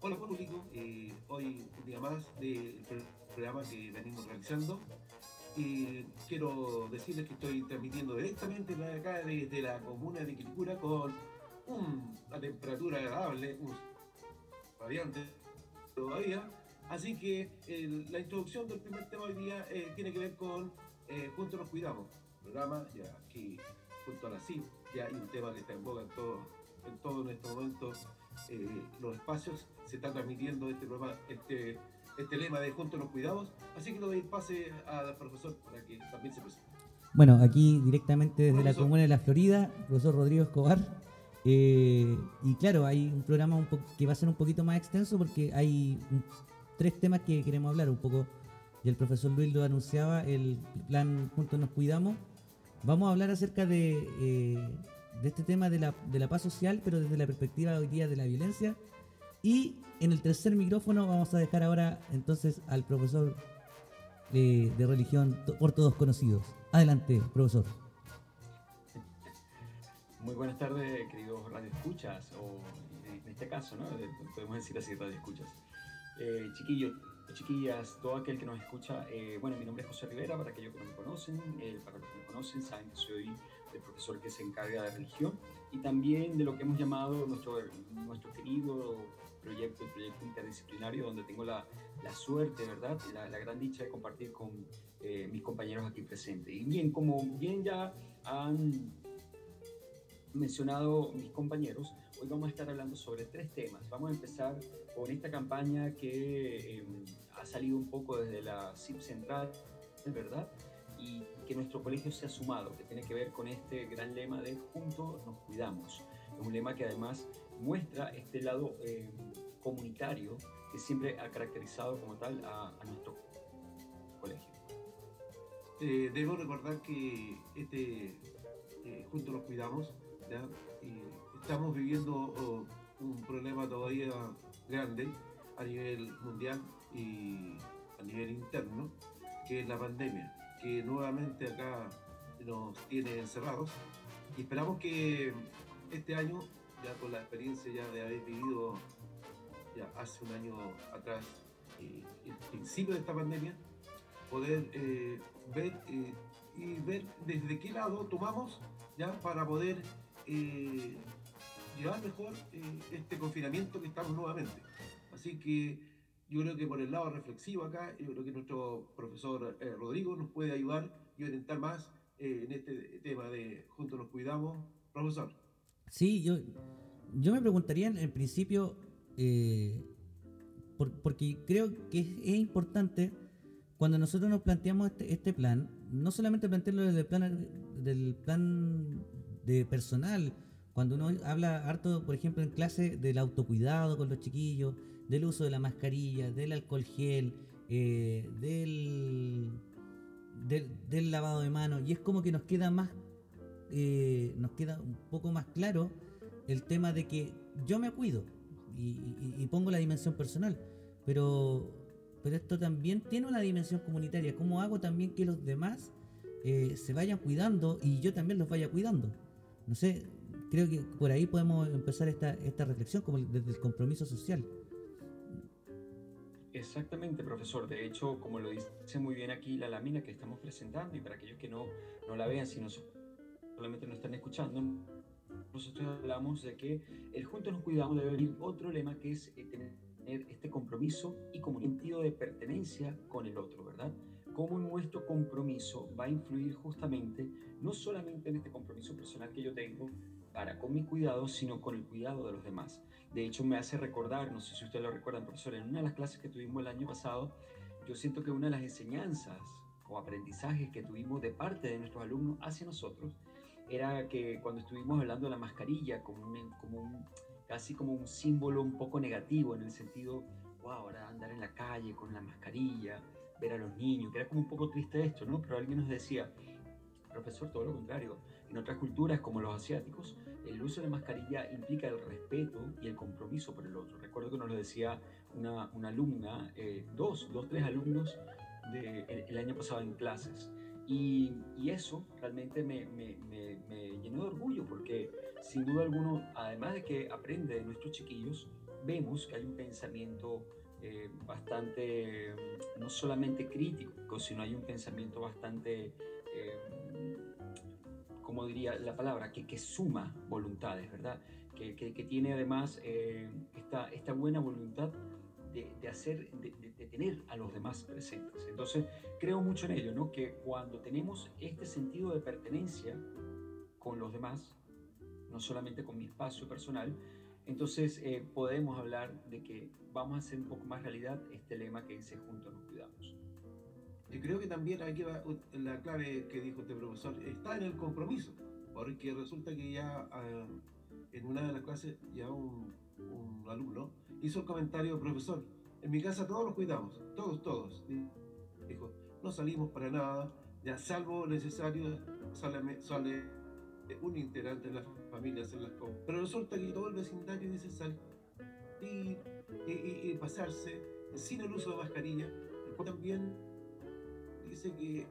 Hola público, eh, hoy un día más del programa que venimos realizando. Quiero decirles que estoy transmitiendo directamente acá desde la comuna de Quilicura con una temperatura agradable, un radiante todavía. Así que la introducción del primer tema hoy día eh, tiene que ver con eh, Juntos nos cuidamos, programa ya aquí junto a la CIP, ya hay un tema que está en boga en todo, en todo en estos momentos eh, los espacios se está transmitiendo este programa, este, este lema de Juntos nos cuidamos, así que lo doy pase al profesor para que también se presente. Bueno, aquí directamente desde la comuna de La Florida, profesor Rodrigo Escobar. Eh, y claro, hay un programa un que va a ser un poquito más extenso porque hay tres temas que queremos hablar un poco. Y el profesor Luis lo anunciaba, el plan Juntos nos cuidamos. Vamos a hablar acerca de eh, de este tema de la, de la paz social, pero desde la perspectiva hoy día de la violencia. Y en el tercer micrófono vamos a dejar ahora entonces al profesor eh, de religión por todos conocidos. Adelante, profesor. Muy buenas tardes, queridos radioescuchas, o en este caso, ¿no? Podemos decir así, radioescuchas. Eh, chiquillos, chiquillas, todo aquel que nos escucha, eh, bueno, mi nombre es José Rivera, para aquellos que no me conocen, eh, para los que conocen, saben que soy el profesor que se encarga de religión y también de lo que hemos llamado nuestro, nuestro querido proyecto, el proyecto interdisciplinario, donde tengo la, la suerte, ¿verdad? La, la, gran dicha de compartir con eh, mis compañeros aquí presentes. Y bien, como bien ya han mencionado mis compañeros, hoy vamos a estar hablando sobre tres temas. Vamos a empezar con esta campaña que eh, ha salido un poco desde la CIP Central, ¿verdad? y que nuestro colegio se ha sumado, que tiene que ver con este gran lema de juntos nos cuidamos. Es un lema que además muestra este lado eh, comunitario que siempre ha caracterizado como tal a, nuestro colegio. Eh, debo recordar que este eh, Juntos nos cuidamos, estamos viviendo oh, un problema todavía grande a nivel mundial y a nivel interno, que es la pandemia que nuevamente acá nos tiene encerrados. Y esperamos que este año, ya con la experiencia ya de haber vivido ya hace un año atrás eh, el principio de esta pandemia, poder eh, ver eh, y ver desde qué lado tomamos ya para poder llevar mejor este confinamiento que estamos nuevamente. Así que yo creo que por el lado reflexivo acá, yo creo que nuestro profesor eh, Rodrigo nos puede ayudar y orientar más eh, en este tema de Juntos nos cuidamos. Profesor. Sí, yo, yo me preguntaría en principio, eh, porque creo que es, importante cuando nosotros nos planteamos este, este, plan, no solamente plantearlo desde el plan, del plan de personal, cuando uno habla harto, por ejemplo, en clase del autocuidado con los chiquillos, del uso de la mascarilla, del alcohol gel, eh, del, lavado de manos. Y es como que nos queda más, eh, nos queda un poco más claro el tema de que yo me cuido y, pongo la dimensión personal, pero, pero esto también tiene una dimensión comunitaria. ¿Cómo hago también que los demás eh, se vayan cuidando y yo también los vaya cuidando? No sé, creo que por ahí podemos empezar esta, esta reflexión como desde el compromiso social. Exactamente, profesor. De hecho, como lo dice muy bien aquí la lámina que estamos presentando, y para aquellos que no, no la vean, sino solamente nos están escuchando, nosotros hablamos de que el Juntos nos cuidamos debe venir otro lema que es eh, tener este compromiso y como sentido de pertenencia con el otro, ¿verdad? Cómo nuestro compromiso va a influir justamente no solamente en este compromiso personal que yo tengo para con mi cuidado, sino con el cuidado de los demás. De hecho, me hace recordar, no sé si ustedes lo recuerdan, profesor, en una de las clases que tuvimos el año pasado, yo siento que una de las enseñanzas o aprendizajes que tuvimos de parte de nuestros alumnos hacia nosotros era que cuando estuvimos hablando de la mascarilla como un, como casi como un símbolo un poco negativo en el sentido, wow, ahora andar en la calle con la mascarilla, ver a los niños, que era como un poco triste esto, ¿no? Pero alguien nos decía, profesor, todo lo contrario, en otras culturas como los asiáticos, el uso de la mascarilla implica el respeto y el compromiso por el otro. Recuerdo que nos lo decía una, una alumna, eh, dos, dos, tres alumnos de, el, año pasado en clases. Y, y eso realmente me, me, me, me, llenó de orgullo porque sin duda alguno, además de que aprende de nuestros chiquillos, vemos que hay un pensamiento eh, bastante, no solamente crítico, sino hay un pensamiento bastante, eh, como diría la palabra, que, que suma voluntades, ¿verdad? Que, que, que tiene además eh, esta, esta buena voluntad de, de hacer, de, de, tener a los demás presentes. Entonces, creo mucho en ello, ¿no? Que cuando tenemos este sentido de pertenencia con los demás, no solamente con mi espacio personal, entonces eh, podemos hablar de que vamos a hacer un poco más realidad este lema que dice nos cuidamos. Yo creo que también aquí va la clave que dijo este profesor, está en el compromiso, porque resulta que ya uh, en una de las clases ya un, un, alumno hizo el comentario, profesor, en mi casa todos los cuidamos, todos, todos. Dijo, no salimos para nada, ya salvo necesario, sale, sale un integrante de la familia hacer las compras. Pero resulta que todo el vecindario dice salir y, y, y, pasarse sin el uso de mascarilla. También que eh,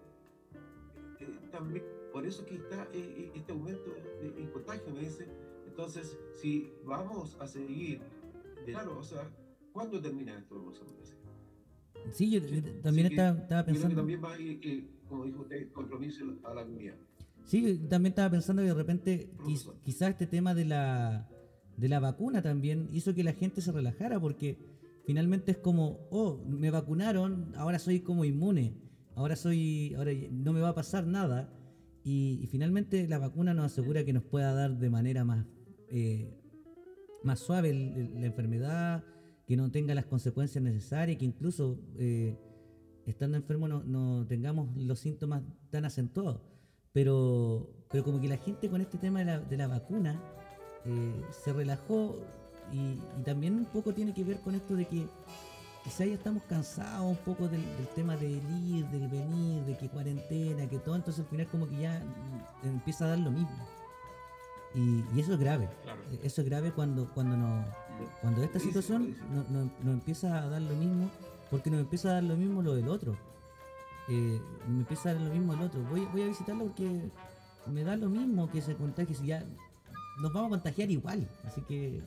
también por eso que está eh, este aumento de, de, contagio, me dice. Entonces, si vamos a seguir, de, claro, o sea, ¿cuándo termina esto? Vamos a Sí, yo sí, también sí estaba, estaba, pensando. también va a ir, eh, como dijo usted, compromiso a la comunidad. Sí, también estaba pensando que de repente quiz, quizás este tema de la, de la vacuna también hizo que la gente se relajara porque finalmente es como, oh, me vacunaron, ahora soy como inmune, ahora soy, ahora no me va a pasar nada y, finalmente la vacuna nos asegura que nos pueda dar de manera más, eh, más suave la enfermedad, que no tenga las consecuencias necesarias, que incluso eh, estando enfermo no, no tengamos los síntomas tan acentuados. Pero, pero como que la gente con este tema de la, de la vacuna eh, se relajó y, y, también un poco tiene que ver con esto de que quizá ya estamos cansados un poco del, del, tema del ir, del venir, de que cuarentena, que todo, entonces al final como que ya empieza a dar lo mismo. Y, y eso es grave. Claro. Eso es grave cuando, cuando, nos, cuando esta situación nos no, no empieza a dar lo mismo, porque nos empieza a dar lo mismo lo del otro eh, me empieza a dar lo mismo el otro. Voy, voy a visitarlo porque me da lo mismo que se contagie. Si ya nos vamos a contagiar igual, así que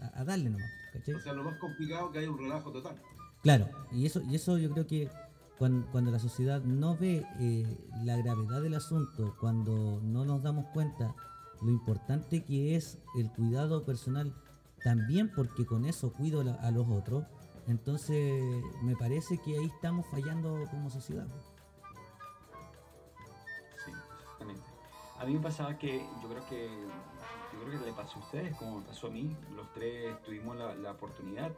a, a darle nomás. ¿cachai? O sea, lo más complicado que hay un relajo total. Claro, y eso, y eso yo creo que cuando, la sociedad no ve eh, la gravedad del asunto, cuando no nos damos cuenta lo importante que es el cuidado personal, también porque con eso cuido a los otros, entonces, me parece que ahí estamos fallando como sociedad. Sí, exactamente. A mí me pasaba que yo creo que yo creo que le pasó a ustedes, como pasó a mí. Los tres tuvimos la oportunidad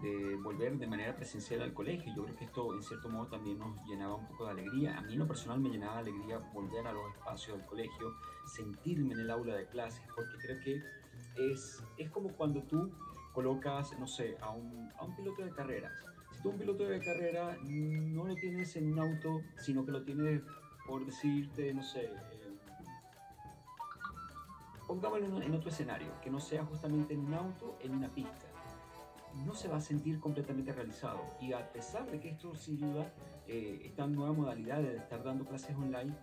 de volver de manera presencial al colegio. Yo creo que esto en cierto modo también nos llenaba un poco de alegría. A mí en lo personal me llenaba de alegría volver a los espacios del colegio, sentirme en el aula de clases, porque creo que es, es como cuando tú colocas, no sé, a un, a un piloto de carreras. Si tú un piloto de carrera no lo tienes en un auto, sino que lo tienes, por decirte, no sé, eh, pongámoslo en otro escenario, que no sea justamente en un auto, en una pista. No se va a sentir completamente realizado. Y a pesar de que esto, sin duda, eh, esta nueva modalidad de estar dando clases online,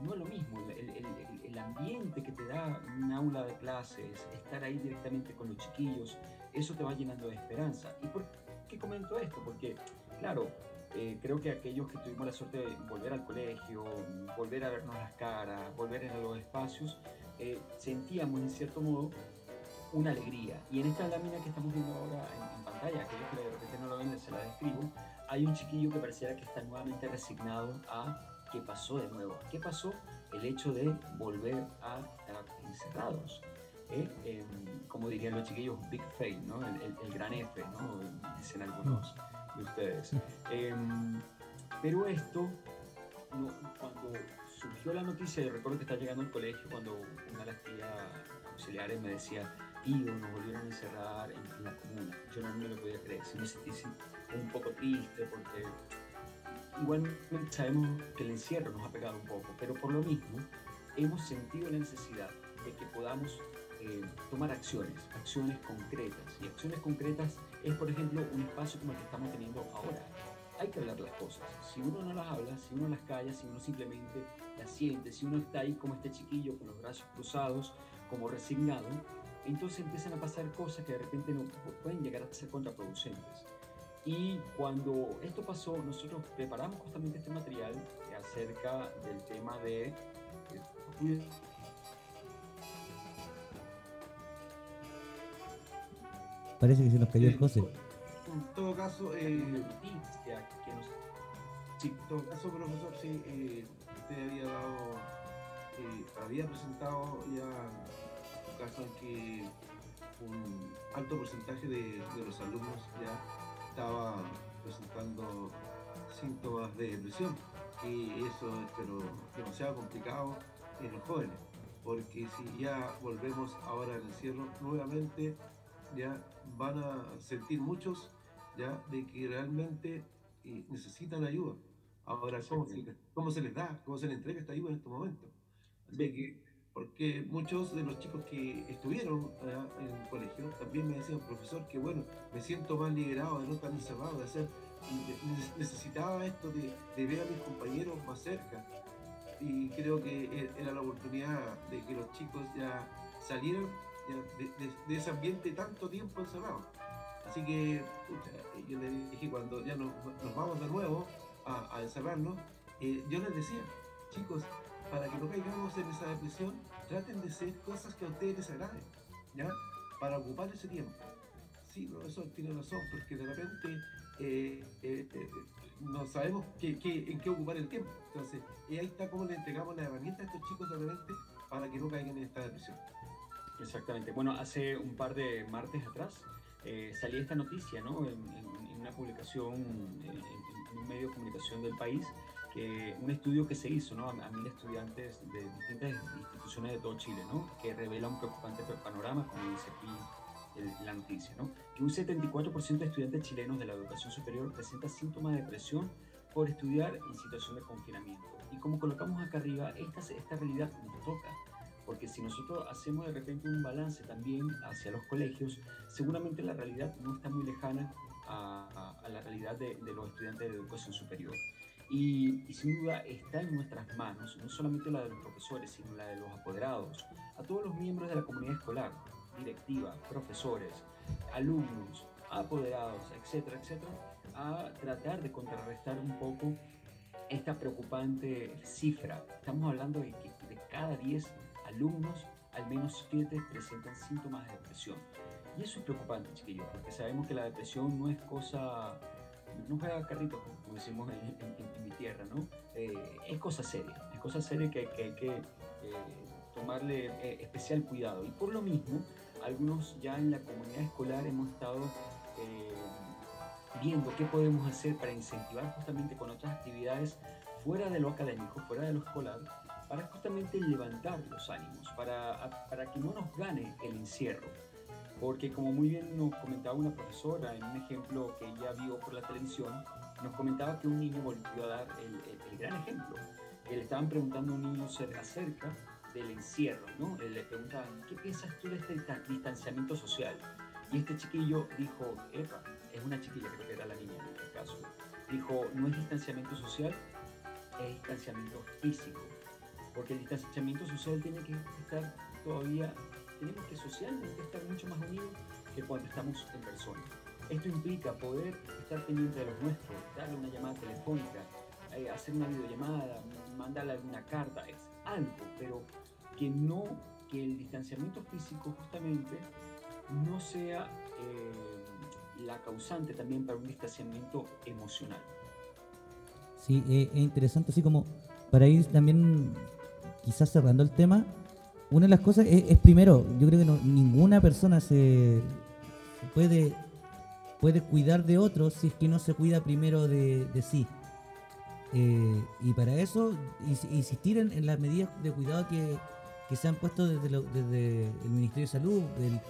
no es lo mismo, el, ambiente que te da un aula de clases, estar ahí directamente con los chiquillos, eso te va llenando de esperanza. ¿Y por qué comento esto? Porque, claro, eh, creo que aquellos que tuvimos la suerte de volver al colegio, volver a vernos las caras, volver a los espacios, eh, sentíamos en cierto modo una alegría. Y en esta lámina que estamos viendo ahora en, en pantalla, aquellos que de repente no lo ven, se la describo, hay un chiquillo que pareciera que está nuevamente resignado a qué pasó de nuevo. ¿Qué pasó? El hecho de volver a estar encerrados. ¿eh? Eh, como dirían los chiquillos, big fail, ¿no? el, el, el, gran F, ¿no? dicen algunos de ustedes. Eh, pero esto, no, cuando surgió la noticia, yo recuerdo que estaba llegando al colegio cuando una de las tías auxiliares me decía, Nos volvieron a encerrar en, en la comuna. Yo no me lo podía creer, sí me sentí un poco triste porque igual sabemos que el encierro nos ha pegado un poco, pero por lo mismo hemos sentido la necesidad de que podamos eh, tomar acciones, acciones concretas. Y acciones concretas es, por ejemplo, un espacio como el que estamos teniendo ahora. hay que hablar las cosas. Si uno no las habla, si uno las calla, si uno simplemente las siente, si uno está ahí como este chiquillo con los brazos cruzados, como resignado, entonces empiezan a pasar cosas que de repente no, pueden llegar a ser contraproducentes. Y cuando esto pasó, nosotros preparamos justamente este material acerca del tema de... Eh, Parece que se nos cayó el José. En todo caso, eh, sí, en todo caso, profesor, sí, eh, usted había dado, eh, había presentado ya un caso en que un alto porcentaje de, los alumnos ya estaba presentando síntomas de depresión y eso es pero demasiado complicado en los jóvenes porque si ya volvemos ahora al encierro nuevamente ya van a sentir muchos ya de que realmente eh, necesitan ayuda. Ahora, ¿cómo se, ¿cómo se, les da? ¿Cómo se les entrega esta ayuda en estos momentos? De que, porque muchos de los chicos que estuvieron en el colegio también me decían, profesor, que bueno, me siento más liberado de no estar encerrado, de hacer, necesitaba esto de, ver a mis compañeros más cerca. Y creo que e, era la oportunidad de que los chicos ya salieran de, ese ambiente tanto tiempo encerrado. Así que yo les dije cuando ya nos, vamos de nuevo a, encerrarnos, eh, yo les decía, chicos, para que no caigamos en esa depresión, traten de hacer cosas que a ustedes les agraden, ¿ya? Para ocupar ese tiempo. Sí, profesor, tiene razón, porque de repente eh, eh, no sabemos qué, en qué ocupar el tiempo. Entonces, ahí está cómo le entregamos la herramienta a estos chicos de repente para que no caigan en esta depresión. Exactamente. Bueno, hace un par de martes atrás eh, salía esta noticia, ¿no? En, una publicación, en, un medio de comunicación del país, un estudio que se hizo, ¿no? A, mil estudiantes de distintas instituciones de todo Chile. Que revela un preocupante panorama, como dice aquí la noticia, ¿no? Que un 74% de estudiantes chilenos de la educación superior presenta síntomas de depresión por estudiar en situación de confinamiento. Y como colocamos acá arriba, esta, esta realidad nos toca porque si nosotros hacemos de repente un balance también hacia los colegios, seguramente la realidad no está muy lejana a, la realidad de, los estudiantes de educación superior. Y, sin duda está en nuestras manos, no solamente la de los profesores, sino la de los apoderados, a todos los miembros de la comunidad escolar, directiva, profesores, alumnos, apoderados, etcétera, etcétera, a tratar de contrarrestar un poco esta preocupante cifra. Estamos hablando de que de cada 10 alumnos, al menos 7 presentan síntomas de depresión. Y eso es preocupante, chiquillos, porque sabemos que la depresión no es cosa, no juega carrito, como decimos en, mi tierra, ¿no? Eh, es cosa seria, es cosa seria que, hay que eh, tomarle eh, especial cuidado. Y por lo mismo, algunos ya en la comunidad escolar hemos estado viendo qué podemos hacer para incentivar justamente con otras actividades fuera de lo académico, fuera de lo escolar, para justamente levantar los ánimos, para, para que no nos gane el encierro. Porque como muy bien nos comentaba una profesora en un ejemplo que ella vio por la televisión, nos comentaba que un niño volvió a dar el, gran ejemplo. Que le estaban preguntando a un niño acerca del encierro, ¿no? Le preguntaban, ¿qué piensas tú de este distanciamiento social? Y este chiquillo dijo, Epa, es una chiquilla, creo que era la niña en este caso, dijo, no es distanciamiento social, es distanciamiento físico porque el distanciamiento social tiene que estar todavía, tenemos que socialmente estar mucho más unidos que cuando estamos en persona. Esto implica poder estar pendiente de los nuestros, darle una llamada telefónica, eh, hacer una videollamada, mandarle alguna carta, es algo, pero que no, que el distanciamiento físico justamente no sea eh, la causante también para un distanciamiento emocional. Sí, eh, es interesante, así como para ir también quizás cerrando el tema, una de las cosas es, primero, yo creo que ninguna persona se, puede, puede cuidar de otros si es que no se cuida primero de, sí. Eh, y para eso, insistir en, las medidas de cuidado que, se han puesto desde, el Ministerio de Salud, el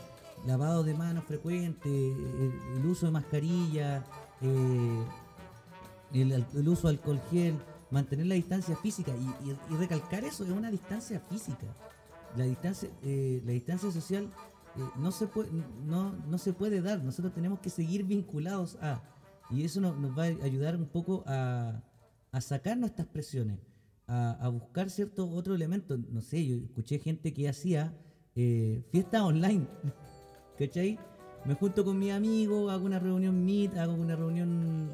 lavado de manos frecuente, el, uso de mascarilla, eh, el, uso de alcohol gel mantener la distancia física y, recalcar eso es una distancia física. La distancia, eh, la distancia social eh, no, se puede, no, no se puede dar. Nosotros tenemos que seguir vinculados a. Y eso nos, va a ayudar un poco a, a sacar nuestras presiones, a, a buscar ciertos otros elementos. No sé, yo escuché gente que hacía eh, fiestas online, ¿cachai? Me junto con mis amigos, hago una reunión Meet, hago una reunión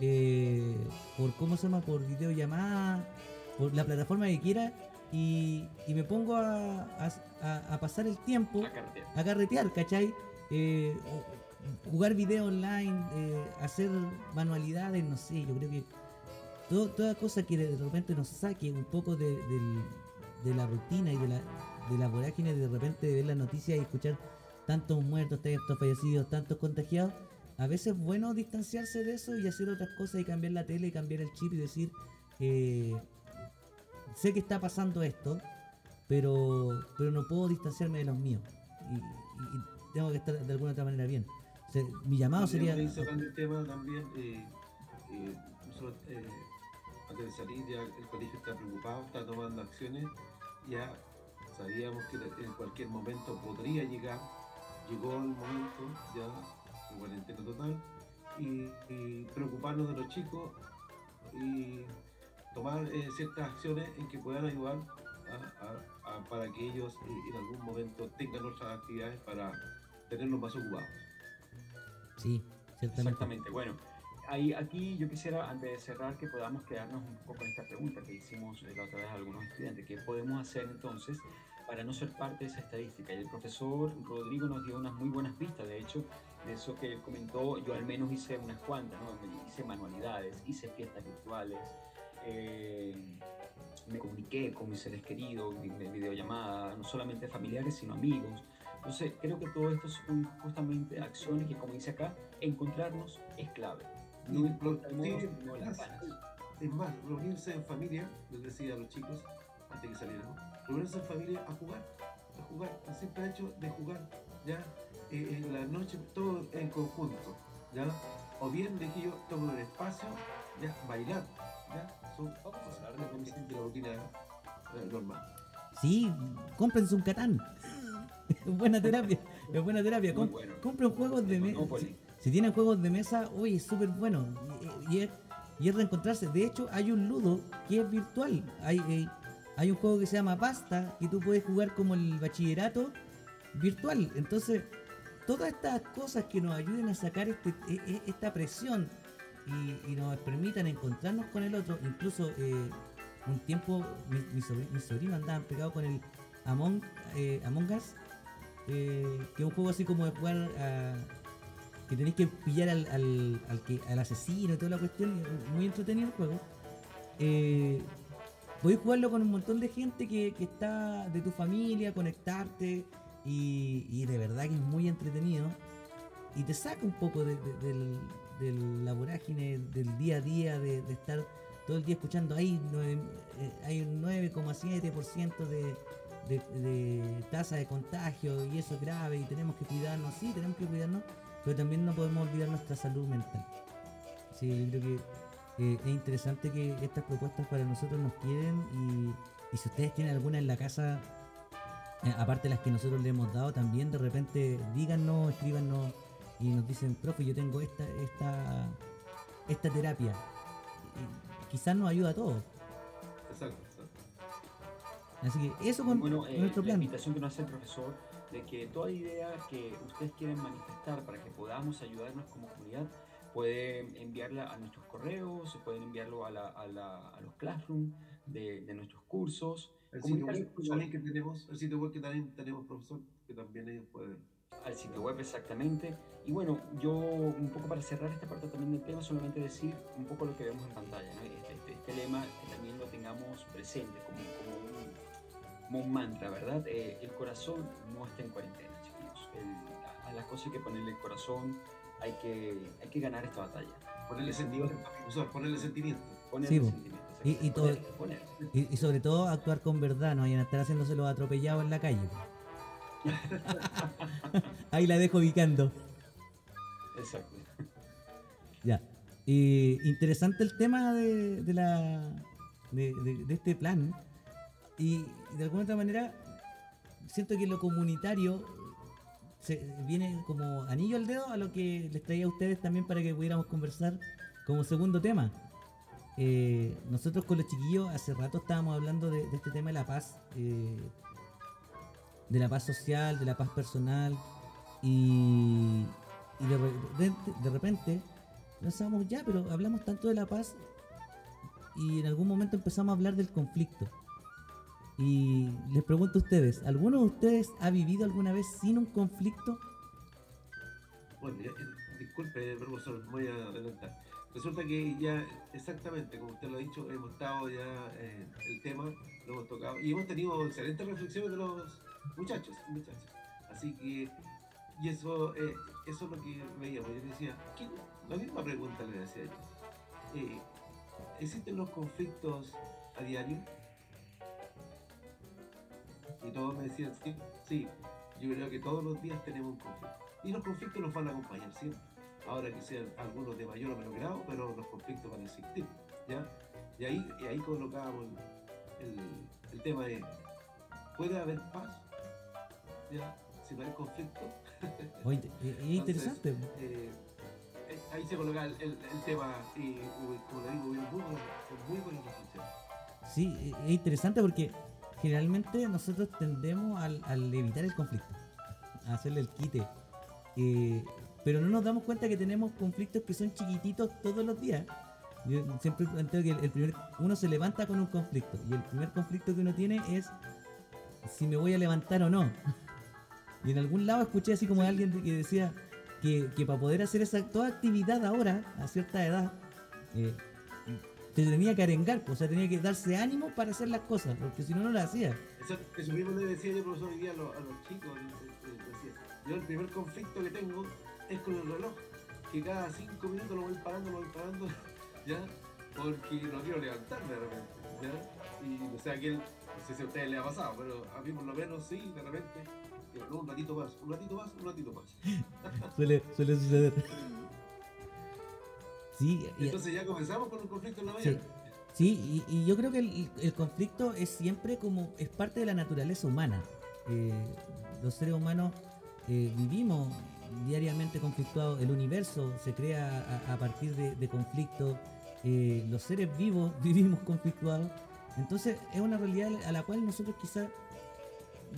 eh, por, ¿cómo se llama? Por videollamada, por la plataforma que quiera, y, y me pongo a, a- pasar el tiempo A carretera. a carretear, ¿cachai? Eh, jugar video online, eh, hacer manualidades, no sé, yo creo que todo- toda cosa que de repente nos saque un poco de, de la rutina y de la, de la vorágine de repente de ver las noticias y escuchar tantos muertos, tantos fallecidos, tantos contagiados, a veces es bueno distanciarse de eso y hacer otras cosas y cambiar la tele y cambiar el chip y decir, eh, sé que está pasando esto, pero, pero no puedo distanciarme de los míos. Y, y- y tengo que estar de alguna otra manera bien. O sea, mi llamado sería... Cerrando el tema también, eh, eh, nosotros, eh, antes de salir ya el colegio está preocupado, está tomando acciones, ya sabíamos que en cualquier momento podría llegar, llegó el momento ya de cuarentena total y, y preocuparnos de los chicos y tomar eh, ciertas acciones en que puedan ayudar a- a- a- para que ellos eh, en algún momento tengan otras actividades para tenerlos más ocupados. Sí, ciertamente. Exactamente. Bueno, ahí, aquí yo quisiera, antes de cerrar, que podamos quedarnos un poco con esta pregunta que hicimos eh, la otra vez a algunos estudiantes. ¿Qué podemos hacer entonces para no ser parte de esa estadística? Y el profesor Rodrigo nos dio unas muy buenas pistas. De hecho, de eso que él comentó, yo al menos hice unas cuantas, ¿no? Hice manualidades, hice fiestas virtuales. Eh, me comuniqué con mis seres queridos, de videollamada, no solamente familiares, sino amigos. Entonces, creo que todo esto son justamente acciones que, como dice acá, encontrarnos es clave. No importa el modo, sino las es- más, reunirse en familia, les decía a los chicos antes que saliéramos, reunirse en familia a jugar, a jugar, el simple hecho de jugar, ya eh, en la noche, todo en conjunto, ya, o bien de que yo tomo el espacio, ya, bailar, ya, Vamos a hablar de cosas como de la rutina eh, normal. Sí, cómprense un Catán. Es buena terapia, es buena terapia. Com- bueno. compren juegos de mesa. Si, si tienen juegos de mesa, oye, es súper bueno. Y, y es, y es reencontrarse. De hecho, hay un ludo que es virtual. Hay, hay, hay un juego que se llama Pasta y tú puedes jugar como el bachillerato virtual. Entonces, todas estas cosas que nos ayuden a sacar este, e- e- esta presión y, nos permitan encontrarnos con el otro, incluso eh, un tiempo mi- mi sobri- mis sobrinos andaban pegados con el Among, eh, Among Us, eh, que es un juego así como de jugar a, que tenéis que pillar al, al, al asesino y toda la cuestión, muy entretenido el juego. Eh, podéis jugarlo con un montón de gente que, está de tu familia, conectarte, y, de verdad que es muy entretenido. Y te saca un poco de, de- del, del- la vorágine del día a día, de, de estar todo el día escuchando. Hay, eh, un 9,7% de, de, de tasa de contagio y eso es grave y tenemos que cuidarnos. Sí, tenemos que cuidarnos, pero también no podemos olvidar nuestra salud mental. Sí, yo creo que eh, es interesante que estas propuestas para nosotros nos queden y, y si ustedes tienen alguna en la casa, eh, aparte de las que nosotros le hemos dado, también de repente díganos, escríbanos y nos dicen, profe, yo tengo esta, esta, esta terapia. Y quizás nos ayuda a todos. Exacto, exacto. Así que eso con, Bueno, eh, nuestro la invitación que nos hace el profesor de que toda idea que ustedes quieran manifestar para que podamos ayudarnos como comunidad, pueden enviarla a nuestros correos, pueden enviarlo a, la- a la- a los classroom de, de nuestros cursos, El sitio web que tenemos, el sitio web que también tenemos, profesor, que también ellos pueden. Al sitio web exactamente. Y bueno, yo un poco para cerrar esta parte también del tema, solamente decir un poco lo que vemos en pantalla, ¿no? este, este- este lema que también lo tengamos presente como, como, un, como un mantra, ¿verdad? Eh, el corazón no está en cuarentena, chiquillos. El- a, las cosas hay que ponerle el corazón, hay que, hay que ganar esta batalla. Ponerle sentimiento, profesor, ponerle sentimiento. Ponerle Sí, sentimiento, Y- y todo-. Y, y sobre todo actuar con verdad, no vayan a estar haciéndose los atropellados en la calle. Ahí la dejo ubicando. Exacto. Ya. Eh, interesante el tema de, de la de, de- de este plan. Y de alguna otra manera siento que lo comunitario se viene como anillo al dedo a lo que les traía a ustedes también para que pudiéramos conversar como segundo tema. Eh, nosotros con los chiquillos hace rato estábamos hablando de, de este tema de la paz, eh, de la paz social, de la paz personal, y, y de, repente, de repente ya, pero hablamos tanto de la paz y en algún momento empezamos a hablar del conflicto. Y les pregunto a ustedes, ¿alguno de ustedes ha vivido alguna vez sin un conflicto? Bueno, eh, disculpe, profesor, voy a adelantar. Resulta que ya, exactamente, como usted lo ha dicho, hemos estado ya en el tema, lo hemos tocado y hemos tenido excelentes reflexiones de los muchachos y muchachas. Así que, y eso, eh, eso es lo que veíamos. Yo decía, la misma pregunta le decía yo. Eh, ¿Existen los conflictos a diario? Y todos me decían, sí, sí, yo creo que todos los días tenemos un conflicto. Y los conflictos nos van a acompañar siempre. Ahora que sean algunos de mayor o menor grado, pero los conflictos van a existir. ¿ya? Y, ahí, y ahí colocábamos el, el tema de, ¿puede haber paz? ¿Ya? Si no hay conflicto. Oye, es es interesante. Eh, eh, ahí se coloca el, el- el tema y, como le digo, muy, muy, muy buena reflexión. Sí, e- es interesante porque generalmente nosotros tendemos al, al evitar el conflicto, a hacerle el quite. Eh, pero no nos damos cuenta que tenemos conflictos que son chiquititos todos los días. Yo siempre planteo que el, el primer, uno se levanta con un conflicto y el primer conflicto que uno tiene es si me voy a levantar o no. Y en algún lado escuché así como alguien de- que decía que, que para poder hacer esa toda actividad ahora, a cierta edad, eh, te tenía que arengar, pues, o sea, tenía que darse ánimo para hacer las cosas, porque si no, no las hacía. Eso, eso mismo le decía yo, profesor, hoy día a los, a los chicos. decía, yo el primer conflicto que tengo es con el reloj, que cada cinco minutos lo voy parando, lo voy parando, ¿ya? Porque no quiero levantarme de repente, ¿ya? Y no sé a quién, no sé si a ustedes les ha pasado, pero a mí por lo menos sí, de repente, no, un ratito más, un ratito más, un ratito más. Suele, suele suceder. Sí, Entonces ya comenzamos con un conflicto en la Sí. mañana. Sí, y, y yo creo que el, el conflicto es siempre como, es parte de la naturaleza humana. Eh, los seres humanos eh, vivimos diariamente conflictuados, el universo se crea a, a partir de, de conflictos, eh, los seres vivos vivimos conflictuados, entonces es una realidad a la cual nosotros quizás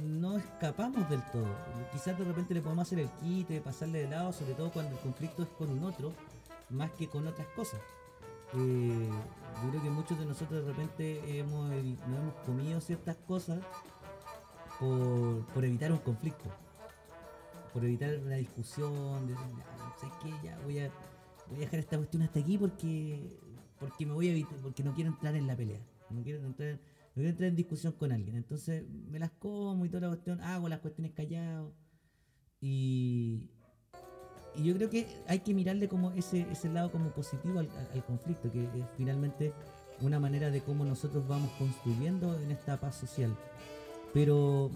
no escapamos del todo. Quizás de repente le podemos hacer el quite, pasarle de lado, sobre todo cuando el conflicto es con un otro, más que con otras cosas. Eh, yo creo que muchos de nosotros de repente hemos, evi- nos hemos comido ciertas cosas por, evitar un conflicto, por evitar una discusión, de, "Ah, ¿sabes qué? Ya voy a, voy a dejar esta cuestión hasta aquí porque, porque me voy a evitar, porque no quiero entrar en la pelea, no quiero entrar, no quiero entrar en discusión con alguien, entonces me las como y toda la cuestión, hago las cuestiones callado y, y yo creo que hay que mirarle como ese, ese lado como positivo al, al- conflicto, que es finalmente una manera de cómo nosotros vamos construyendo en esta paz social. Pero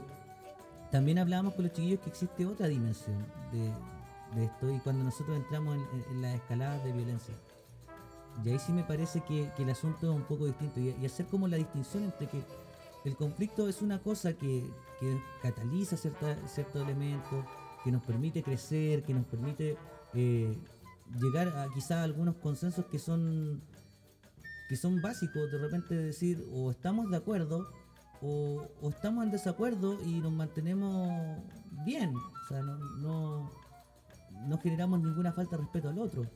también hablábamos con los chiquillos que existe otra dimensión de, de esto y cuando nosotros entramos en, en- en las escaladas de violencia. Y ahí sí me parece que, el asunto es un poco distinto y, hacer como la distinción entre que el conflicto es una cosa que, que cataliza ciertos elementos, que nos permite crecer, que nos permite eh, llegar a quizás algunos consensos que son que son básicos, de repente decir o estamos de acuerdo o, o estamos en desacuerdo y nos mantenemos bien, o sea, no, no, no generamos ninguna falta de respeto al otro.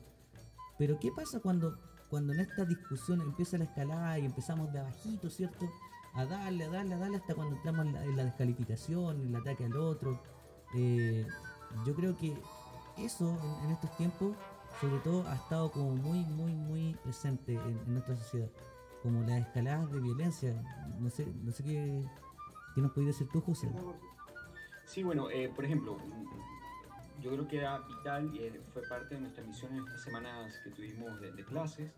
Pero ¿qué pasa cuando, cuando en esta discusión empieza la escalada y empezamos de abajito, ¿cierto? A darle, a darle, a darle hasta cuando entramos en la, descalificación, en el ataque al otro. Eh, yo creo que eso en, estos tiempos, sobre todo, ha estado como muy, muy, muy presente en, nuestra sociedad. Como las escaladas de violencia. No sé, no sé qué, qué nos podías decir tú, José. Sí, bueno, eh, por ejemplo, yo creo que era vital y eh, fue parte de nuestra misión en estas semanas que tuvimos de, de clases,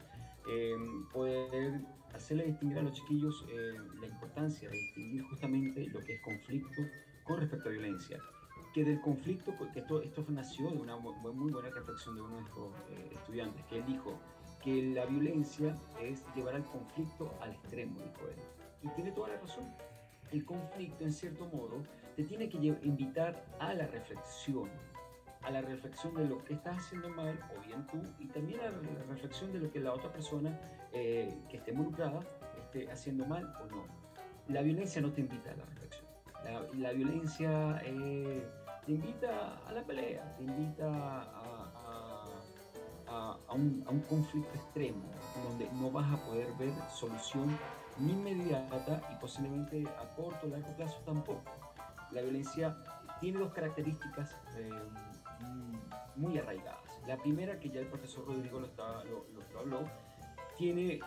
eh, poder hacerle distinguir a los chiquillos eh, la importancia de distinguir justamente lo que es conflicto con respecto a violencia. Que del conflicto, que esto, esto nació de una mu- muy buena reflexión de uno de nuestros eh, estudiantes, que él dijo que la violencia es llevar al conflicto al extremo, dijo él. Y tiene toda la razón. el conflicto, en cierto modo, te tiene que invitar a la reflexión, a la reflexión de lo que estás haciendo mal, o bien tú, y también a la reflexión de lo que la otra persona eh, que esté involucrada esté haciendo mal o no. La violencia no te invita a la reflexión. La, violencia eh, te invita a la pelea, te invita a, a, un, a un conflicto extremo, donde no vas a poder ver solución ni inmediata y posiblemente a corto o largo plazo tampoco. La violencia tiene dos características eh, muy arraigadas. La primera, que ya el profesor Rodrigo lo, lo, habló, tiene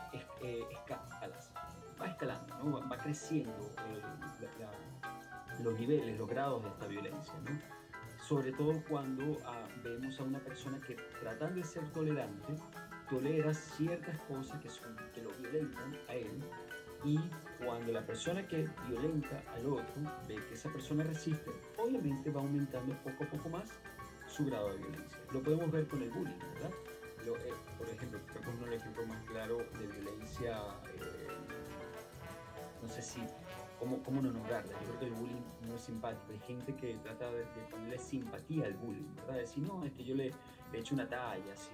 eh, escalas, va escalando, ¿no? va creciendo eh, los niveles, los grados de esta violencia. ¿no? Sobre todo cuando ah, vemos a una persona que tratando de ser tolerante, tolera ciertas cosas que, son, que lo violentan a él y cuando la persona que violenta al otro ve que esa persona resiste, obviamente va aumentando poco a poco más su grado de violencia. Lo podemos ver con el bullying, ¿verdad? Eh, por ejemplo, creo que uno de los ejemplos más claros de violencia, eh, no sé si, ¿cómo, ¿cómo no nombrarla? Yo creo que el bullying no es simpático. Hay gente que trata de, ponerle simpatía al bullying, ¿verdad? Decir, no, es que yo le, le echo una talla así,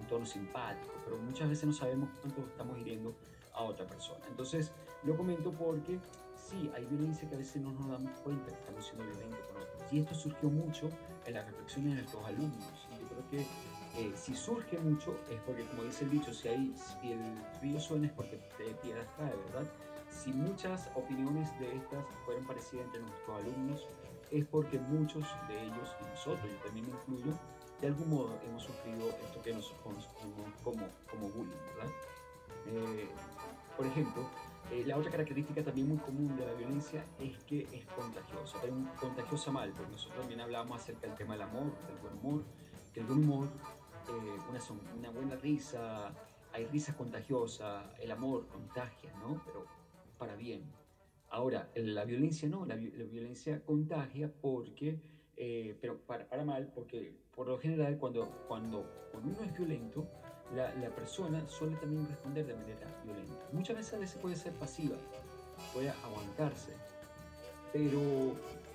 en tono simpático, pero muchas veces no sabemos cuánto estamos hiriendo a otra persona. Entonces, lo comento porque sí, hay violencia que a veces no nos damos cuenta que estamos siendo violentos con otros. Y esto surgió mucho en las reflexiones de nuestros alumnos. Y yo creo que eh, si surge mucho es porque, como dice el dicho, si, hay, si el río suena es porque te piedras cae, ¿verdad? Si muchas opiniones de estas fueron parecidas entre nuestros alumnos, es porque muchos de ellos, y nosotros, yo también me incluyo, de algún modo hemos sufrido esto que nosotros conocemos como, como bullying, ¿verdad? Eh, por ejemplo, eh, la otra característica también muy común de la violencia es que es contagiosa, es contagiosa mal, porque nosotros también hablamos acerca del tema del amor, del buen humor, que el buen humor, eh, una, una buena risa, hay risa contagiosa, el amor contagia, ¿no? Pero para bien. Ahora, la violencia no, la, violencia contagia porque, eh, pero para, para, mal, porque por lo general cuando, cuando, cuando uno es violento, la, la, persona suele también responder de manera violenta. Muchas veces a veces puede ser pasiva, puede aguantarse, pero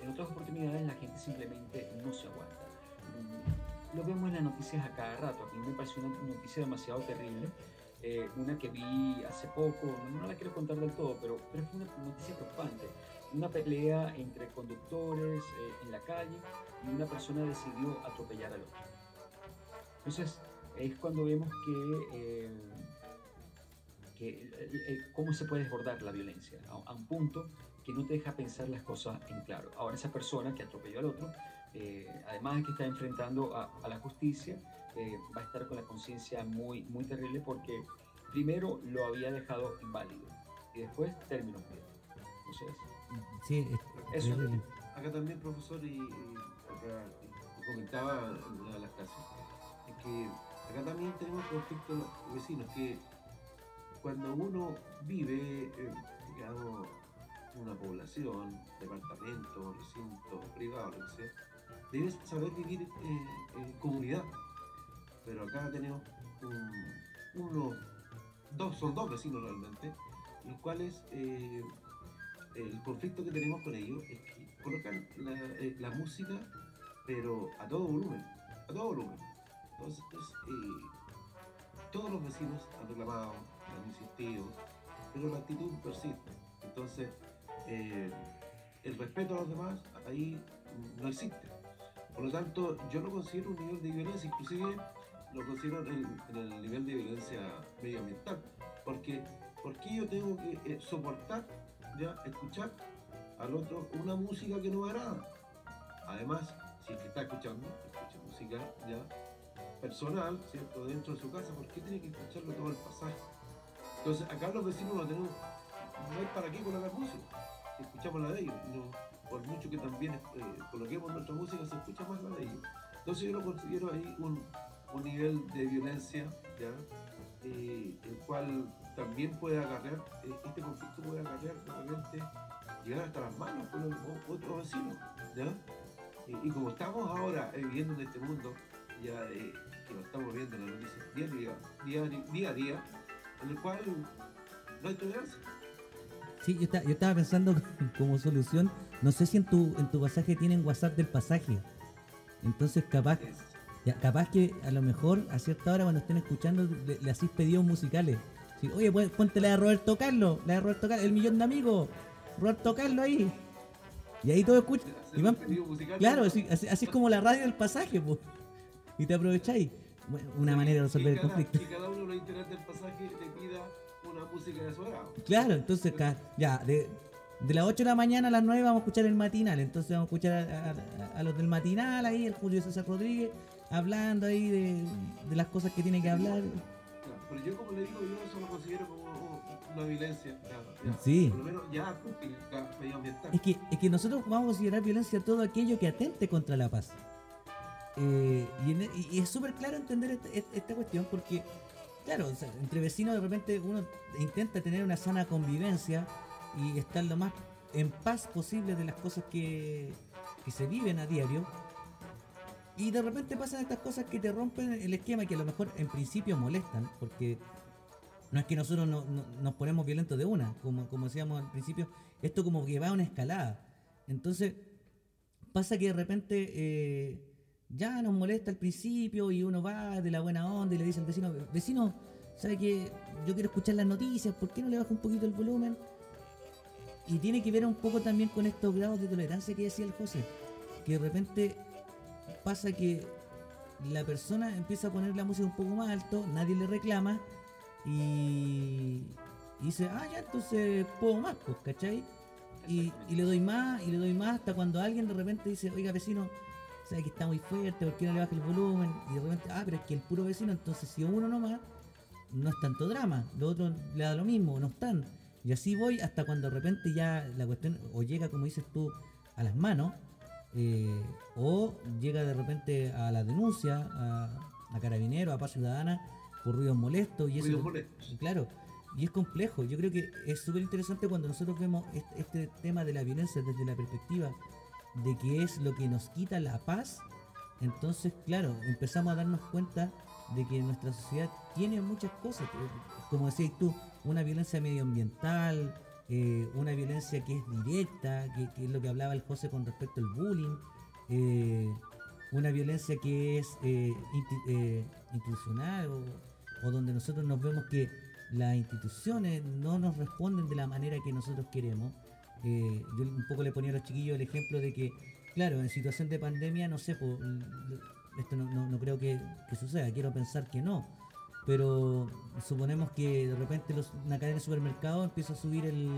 en otras oportunidades la gente simplemente no se aguanta. Mm, lo vemos en las noticias a cada rato. A mí me pareció una noticia demasiado terrible. Eh, una que vi hace poco, no la quiero contar del todo, pero, pero fue una noticia preocupante. Una pelea entre conductores eh, en la calle y una persona decidió atropellar al otro. Entonces, es cuando vemos que, eh, eh, eh, cómo se puede desbordar la violencia a, un punto que no te deja pensar las cosas en claro. Ahora esa persona que atropelló al otro, además de que está enfrentando a, la justicia, va a estar con la conciencia muy, muy terrible porque primero lo había dejado inválido y después terminó bien. Entonces, sí, eso. Acá también, profesor, y, comentaba en una de las clases, es que Acá también tenemos conflictos vecinos que cuando uno vive, eh, digamos, una población, departamento, recinto privado, lo que sea, saber vivir eh, en comunidad. Pero acá tenemos uno, dos, son dos vecinos realmente, los cuales eh, el conflicto que tenemos con ellos es que colocan la música, pero a todo volumen, a todo volumen entonces, todos los vecinos han reclamado, han insistido, pero la actitud persiste. Entonces, eh, el respeto a los demás ahí no existe. Por lo tanto, yo lo considero un nivel de violencia, inclusive lo considero en, el nivel de violencia medioambiental. Porque, porque yo tengo que eh, soportar, ya, escuchar al otro una música que no me agrada. Además, si es que está escuchando, escucha música, ya, personal, ¿cierto? Dentro de su casa, ¿por qué tiene que escucharlo todo el pasaje? Entonces, acá los vecinos no tenemos, no hay para qué colocar música, escuchamos la de ellos, por mucho que también eh, coloquemos nuestra música, se escucha más la de ellos. Entonces yo lo considero ahí un, un nivel de violencia, ¿ya? Eh, el cual también puede agarrar, eh, este conflicto puede agarrar realmente llegar hasta las manos con otros vecinos, ¿ya? y como estamos ahora viviendo en este mundo, ya que lo estamos viendo en la noticia día, día, día, día a día, en el cual no hay tolerancia. Sí, yo, estaba, yo estaba pensando como solución, no sé si en tu, en tu pasaje tienen WhatsApp del pasaje. Entonces capaz, ya, capaz que a lo mejor a cierta hora cuando estén escuchando le, le hacís pedidos musicales. Sí, Oye, pues, ponte la de Roberto Carlos, la de Roberto Carlos, el millón de amigos, Roberto Carlos ahí. Y ahí todo escucha. Y van, musical, claro, así- así es como la radio del pasaje, pues. Y te aprovecháis. Bueno, una manera de resolver el cada, conflicto. Que cada uno de los integrantes del pasaje le pida una música de su agrado. Claro, entonces ya, de, de las 8 de la mañana a las 9 vamos a escuchar el matinal. Entonces vamos a escuchar a, a- a los del matinal ahí, el Julio César Rodríguez, hablando ahí de, de las cosas que tiene que hablar. Claro, pero yo como le digo, yo eso lo considero como una violencia. ya, ya, Sí. Por lo menos ya acústica, medioambiental. Es que, es que nosotros vamos a considerar violencia todo aquello que atente contra la paz. Eh, y, en- y- es súper claro entender esta, esta cuestión porque, claro, entre vecinos de repente uno intenta tener una sana convivencia y estar lo más en paz posible de las cosas que, que se viven a diario. Y de repente pasan estas cosas que te rompen el esquema y que a lo mejor en principio molestan, porque no es que nosotros no- no- nos ponemos violentos de una, como, como decíamos al principio, esto como que va a una escalada. Entonces, pasa que de repente eh, ya nos molesta al principio y uno va de la buena onda y le dice al vecino, vecino, ¿sabe que yo quiero escuchar las noticias? ¿Por qué no le baja un poquito el volumen? Y tiene que ver un poco también con estos grados de tolerancia que decía el José, que de repente pasa que la persona empieza a poner la música un poco más alto, nadie le reclama y, dice, ah, ya, entonces puedo más, pues, ¿cachai? Y le doy más, y le doy más, hasta cuando alguien de repente dice, oiga, vecino, sabe que está muy fuerte, ¿por qué no le baja el volumen? Y de repente, ah, pero es que el puro vecino, entonces si uno nomás, no es tanto drama, lo otro le da lo mismo, no están. Y así voy hasta cuando de repente ya la cuestión o llega, como dices tú, a las manos, eh, o llega de repente a la denuncia, a, a carabinero, a paz ciudadana, por ruidos molestos y eso. Molestos. Claro, y es complejo. Yo creo que es súper interesante cuando nosotros vemos este, este tema de la violencia desde la perspectiva de que es lo que nos quita la paz. Entonces, claro, empezamos a darnos cuenta de que nuestra sociedad tiene muchas cosas, eh, como decías tú, una violencia medioambiental, eh, una violencia que es directa, que, es lo que hablaba el José con respecto al bullying, eh, una violencia que es eh, institucional o donde nosotros nos vemos que las instituciones no nos responden de la manera que nosotros queremos. Eh, yo un poco le ponía a los chiquillos el ejemplo de que, claro, en situación de pandemia, no sé, po, l- esto no, creo que, suceda, quiero pensar que no, pero suponemos que de repente los- una cadena de supermercados empieza a subir el,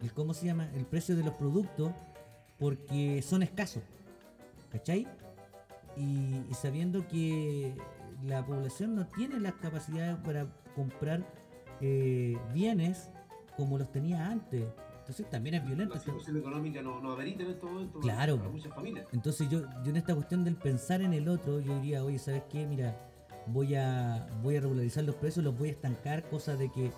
el, ¿cómo se llama? El precio de los productos porque son escasos, ¿cachai? Y, y sabiendo que la población no tiene las capacidades para comprar eh, bienes como los tenía antes. También es violento. La situación económica no, no amerita en estos momentos Claro. para muchas familias. Entonces yo, yo en esta cuestión del pensar en el otro, yo diría, oye, ¿sabes qué? Mira, voy a, voy a regularizar los precios, los voy a estancar, cosa de que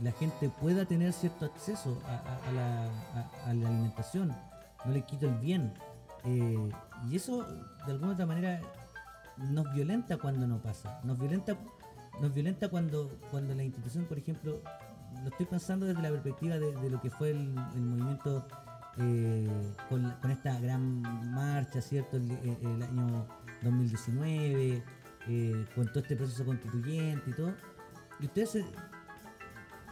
la gente pueda tener cierto acceso a, a- a la, a- a la alimentación, no le quito el bien. Eh, y eso, de alguna otra manera, nos violenta cuando no pasa. Nos violenta, nos violenta cuando, cuando la institución, por ejemplo, lo estoy pensando desde la perspectiva de, lo que fue el, movimiento eh, con, esta gran marcha, ¿cierto? El, año 2019, eh, con todo este proceso constituyente y todo. Y ustedes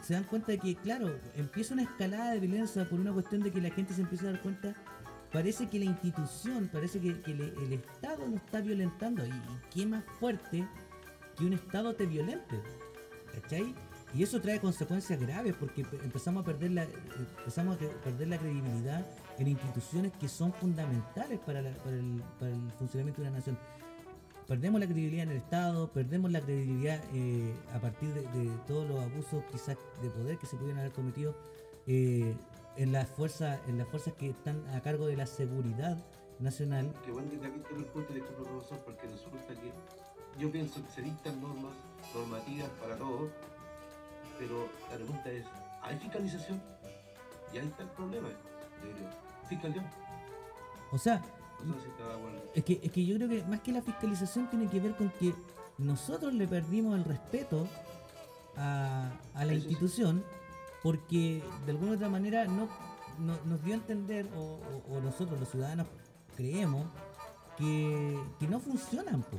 se, dan cuenta de que, claro, empieza una escalada de violencia por una cuestión de que la gente se empieza a dar cuenta. Parece que la institución, parece que, el Estado lo está violentando. Y, y qué más fuerte que un Estado te violente. ¿Cachai? Y eso trae consecuencias graves porque pe- empezamos a perder la, empezamos a perder la credibilidad en instituciones que son fundamentales para, para el, funcionamiento de una nación. Perdemos la credibilidad en el Estado, perdemos la credibilidad eh, a partir de, todos los abusos quizás de poder que se pudieran haber cometido eh, en las fuerzas, en las fuerzas que están a cargo de la seguridad nacional. Qué bueno que te aquí el punto de profesor, porque resulta que yo pienso que se dictan normas normativas para todos, pero la pregunta es, ¿hay fiscalización? Y ahí está el problema, yo creo. Fiscalización. O sea, si está. Es que, es que yo creo que más que la fiscalización tiene que ver con que nosotros le perdimos el respeto a, a la Eso sí. institución porque de alguna u otra manera no, no- nos dio a entender, o, o- o nosotros los ciudadanos creemos, que, que no funcionan, po,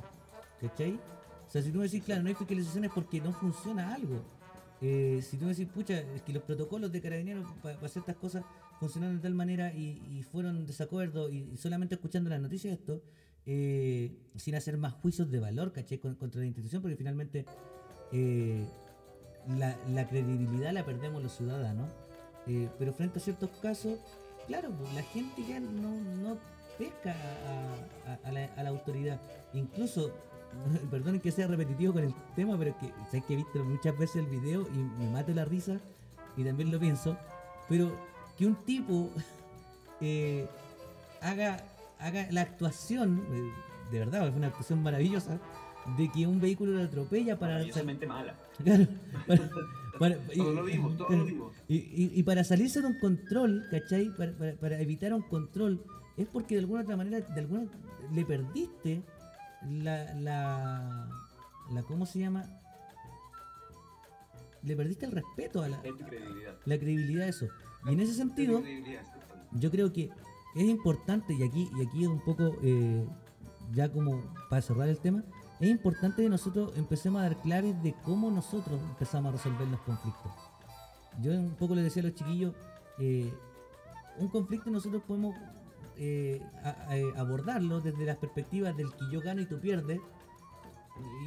¿cachai? O sea, si tú me decís, claro, no hay fiscalizaciones porque no funciona algo. Eh, si tú me decís, pucha, es que los protocolos de carabineros para hacer estas cosas funcionaron de tal manera y, fueron desacuerdos y, solamente escuchando las noticias de esto, eh, sin hacer más juicios de valor. Con- contra la institución, porque finalmente eh, la, credibilidad la perdemos los ciudadanos. Eh, pero frente a ciertos casos, claro, pues, la gente ya no, no pesca a la autoridad. Incluso, perdonen que sea repetitivo con el tema, pero es que sé que he visto muchas veces el video y me mato la risa y también lo pienso. Pero que un tipo eh, haga, haga la actuación, eh, de verdad, es una actuación maravillosa, de que un vehículo lo atropella para... Maravillosamente mala. Claro, para- para- y- Todos lo vimos, todos lo vimos. y, y- y para salirse de un control, ¿cachai? Para, para- para evitar un control, es porque de alguna otra manera, de alguna le perdiste la, la, la ¿cómo se llama? Le perdiste el respeto a la, credibilidad. la credibilidad de eso. Y en ese sentido, yo creo que es importante, y aquí, y aquí es un poco, eh, ya como para cerrar el tema, es importante que nosotros empecemos a dar claves de cómo nosotros empezamos a resolver los conflictos. Yo un poco le decía a los chiquillos, eh, un conflicto nosotros podemos eh, a- a- abordarlo desde las perspectivas del que yo gano y tú pierdes.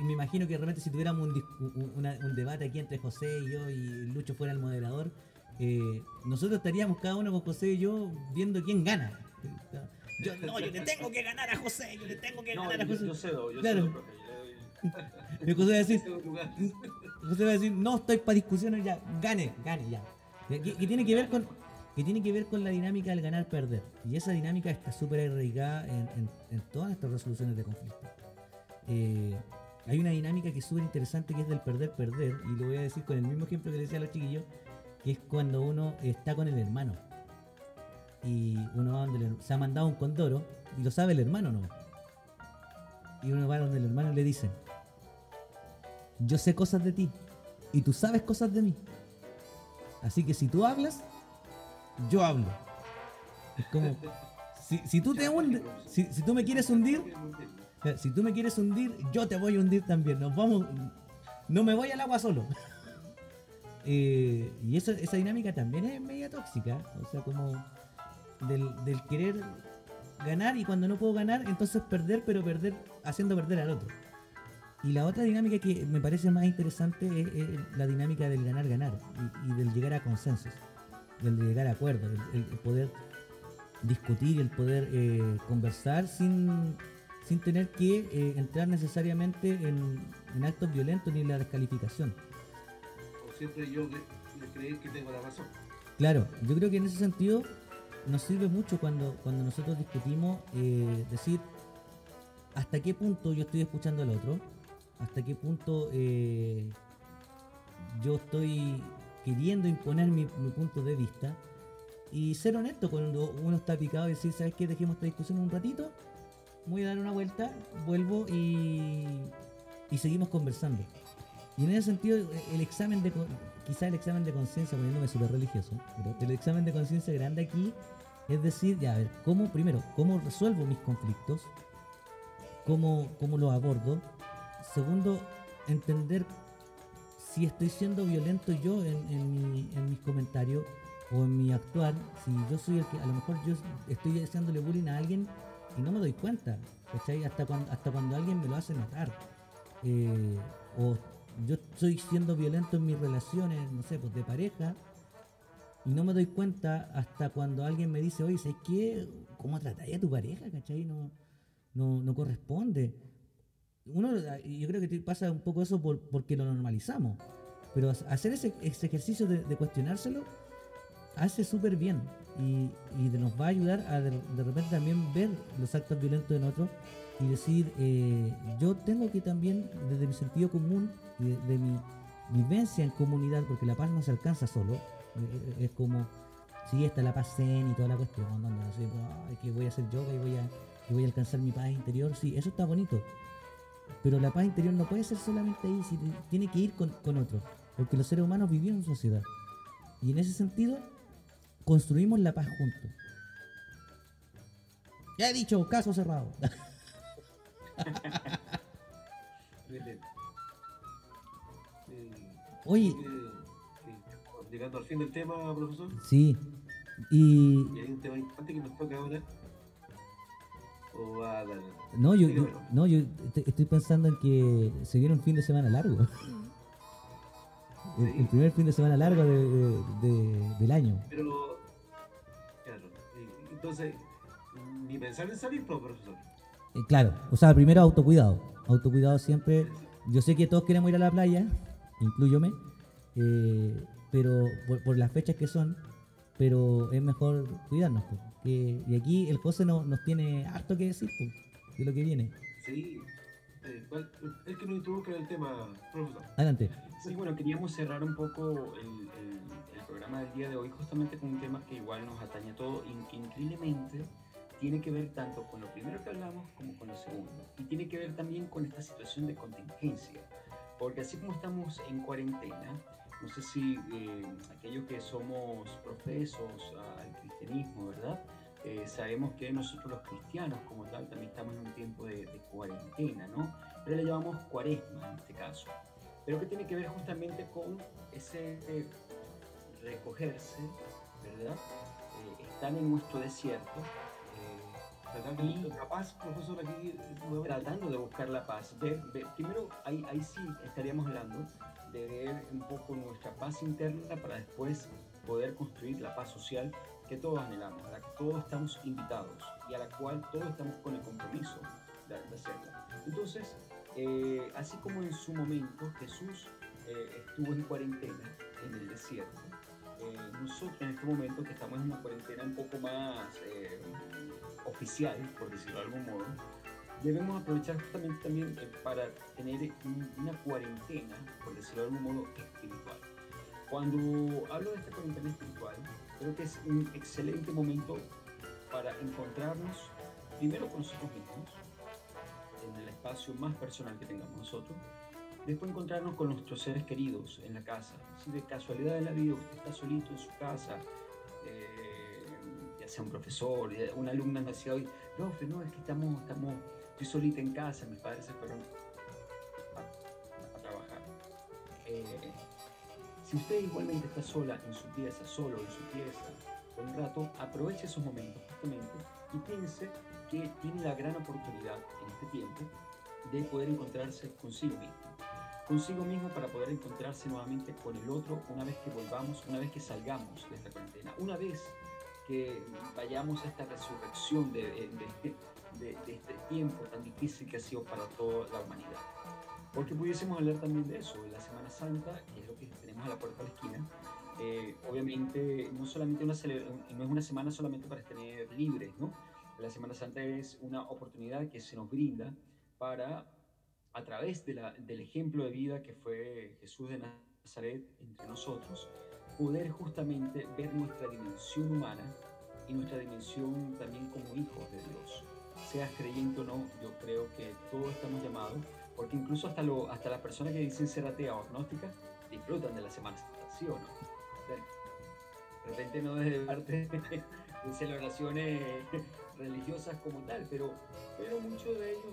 Y me imagino que realmente si tuviéramos un, un- una- un debate aquí entre José y yo y Lucho fuera el moderador, eh, nosotros estaríamos cada uno con José y yo viendo quién gana. Yo, no, yo le tengo que ganar a José, yo le tengo que No, ganar a yo, José. yo cedo, yo Claro. cedo, profe. yo José va a decir. José va a decir, no estoy para discusiones ya, gane, gane ya. Que- que tiene que ver con que tiene que ver con la dinámica del ganar perder. Y esa dinámica está súper arraigada en, todas nuestras resoluciones de conflicto. Eh, hay una dinámica que es súper interesante que es del perder perder, y lo voy a decir con el mismo ejemplo que le decía a los chiquillos, que es cuando uno está con el hermano. Y uno va donde el- se ha mandado un condoro, y lo sabe el hermano no. Y uno va donde el hermano le dice, yo sé cosas de ti y tú sabes cosas de mí. Así que si tú hablas, yo hablo. Es como, si, tú te si, tú me quieres hundir, eh, si tú me quieres hundir, yo te voy a hundir también. Nos vamos, no me voy al agua solo. Eh, y eso, esa dinámica también es media tóxica. O sea, como del, querer ganar y cuando no puedo ganar, entonces perder, pero perder haciendo perder al otro. Y la otra dinámica que me parece más interesante es, es la dinámica del ganar-ganar y, y del llegar a consensos, del llegar a acuerdos, el, el poder discutir, el poder eh, conversar sin, sin tener que eh, entrar necesariamente en, en actos violentos ni en la descalificación. O siempre yo creer que tengo la razón. Claro, yo creo que en ese sentido nos sirve mucho cuando, cuando nosotros discutimos eh, decir hasta qué punto yo estoy escuchando al otro, hasta qué punto yo estoy queriendo imponer mi, mi punto de vista y ser honesto cuando uno está picado y decir, ¿sabes qué? Dejemos esta discusión un ratito, voy a dar una vuelta, vuelvo y, y seguimos conversando. Y en ese sentido, el examen de, quizá el examen de conciencia, poniéndome súper religioso, pero el examen de conciencia grande aquí es decir, ya, a ver, ¿cómo, primero, cómo resuelvo mis conflictos? ¿Cómo, cómo los abordo? Segundo, entender si estoy siendo violento yo en, en mi- en mis comentarios o en mi actuar, si yo soy el que, a lo mejor yo estoy haciéndole bullying a alguien y no me doy cuenta, ¿cachai? Hasta cuando, hasta cuando alguien me lo hace notar. Eh, o yo estoy siendo violento en mis relaciones, no sé, pues de pareja, y no me doy cuenta hasta cuando alguien me dice, oye, ¿sabes qué? ¿Cómo tratáis a tu pareja? ¿Cachai? No, no, no corresponde. Uno, yo creo que pasa un poco eso por- porque lo normalizamos. Pero ha- hacer ese, ese ejercicio de, de cuestionárselo hace súper bien y, y de- nos va a ayudar a de, de repente también ver los actos violentos en otros y decir, eh, yo tengo que también, desde mi sentido común y de, de mi vivencia en comunidad, porque la paz no se alcanza solo, eh, es como, si está la paz zen y toda la cuestión, donde no sé, "Ay, que voy a hacer yoga y voy a, y voy a alcanzar mi paz interior, sí, eso está bonito. Pero la paz interior no puede ser solamente ahí, si- tiene que ir con, con otros, porque los seres humanos vivimos en sociedad. Y en ese sentido, construimos la paz juntos. Ya he dicho, caso cerrado. Oye. Llegando al fin del tema, profesor. Sí. Y, ¿Y hay un tema importante que nos toca ahora. ¿O a? No, yo, yo- no, yo te- estoy pensando en que se viene un fin de semana largo. El, el primer fin de semana largo de- de- de- del año. Pero, claro, entonces, ni pensar en salir, pues, profesor. Eh, claro, o sea, primero autocuidado. Autocuidado siempre. Yo sé que todos queremos ir a la playa, incluyome, eh, pero por, por las fechas que son, pero es mejor cuidarnos. pues, que- y aquí el José no, nos tiene harto que decir pues, de lo que viene. Sí. Eh, ¿cuál- el que nos introduzca el tema, profesor. Adelante. Sí, bueno, queríamos cerrar un poco el, el- el programa del día de hoy justamente con un tema que igual nos atañe a todo y que increíblemente tiene que ver tanto con lo primero que hablamos como con lo segundo. Y tiene que ver también con esta situación de contingencia. Porque así como estamos en cuarentena, no sé si eh, aquellos que somos profesos al cristianismo, ¿verdad? Eh, sabemos que nosotros los cristianos como tal también estamos en un tiempo de, cuarentena, ¿no? Pero le llamamos cuaresma en este caso pero que tiene que ver justamente con ese eh, recogerse, ¿verdad? Estar en nuestro desierto, Tratando buscar paz, profesor, eh, tratando de buscar la paz. Ver, ver- primero, ahí, sí estaríamos hablando de ver un poco nuestra paz interna para después poder construir la paz social que todos anhelamos, a la que todos estamos invitados y a la cual todos estamos con el compromiso de, hacerla. Entonces, eh, así como en su momento Jesús eh, estuvo en cuarentena en el desierto, nosotros en este momento que estamos en una cuarentena un poco más oficial, por decirlo de algún modo, debemos aprovechar justamente también eh, para tener un- una cuarentena, por decirlo de algún modo, espiritual. Cuando hablo de esta cuarentena espiritual, creo que es un excelente momento para encontrarnos primero con nosotros mismos, en el espacio más personal que tengamos nosotros, después encontrarnos con nuestros seres queridos en la casa. Si de casualidad de la vida usted está solito en su casa, sea un profesor, ya- una alumna me decía hoy, profe, no, es que estamos, estamos, estoy solita en casa, mis padres se fueron a, a trabajar. Eh, si usted igualmente está sola en su pieza, solo en su pieza, por un rato, aproveche esos momentos justamente y piense que tiene la gran oportunidad en este tiempo de poder encontrarse consigo mismo. Consigo mismo para poder encontrarse nuevamente con el otro una vez que volvamos, una vez que salgamos de esta cuarentena, una vez que vayamos a esta resurrección de, de- de- de este tiempo tan difícil que ha sido para toda la humanidad. Porque pudiésemos hablar también de eso, la Semana Santa, que es lo que tenemos a la puerta de la esquina. Eh, obviamente, no, solamente una no es una semana solamente para estar libres, ¿no? La Semana Santa es una oportunidad que se nos brinda para, a través la- del ejemplo de vida que fue Jesús de Nazaret entre nosotros, poder justamente ver nuestra dimensión humana y nuestra dimensión también como hijos de Dios. Seas creyente o no, yo creo que todos estamos llamados, porque incluso hasta, lo, hasta las personas que dicen ser atea o agnóstica disfrutan de la Semana Santa, ¿sí o no? De repente no desde parte de celebraciones religiosas como tal, pero, pero muchos de ellos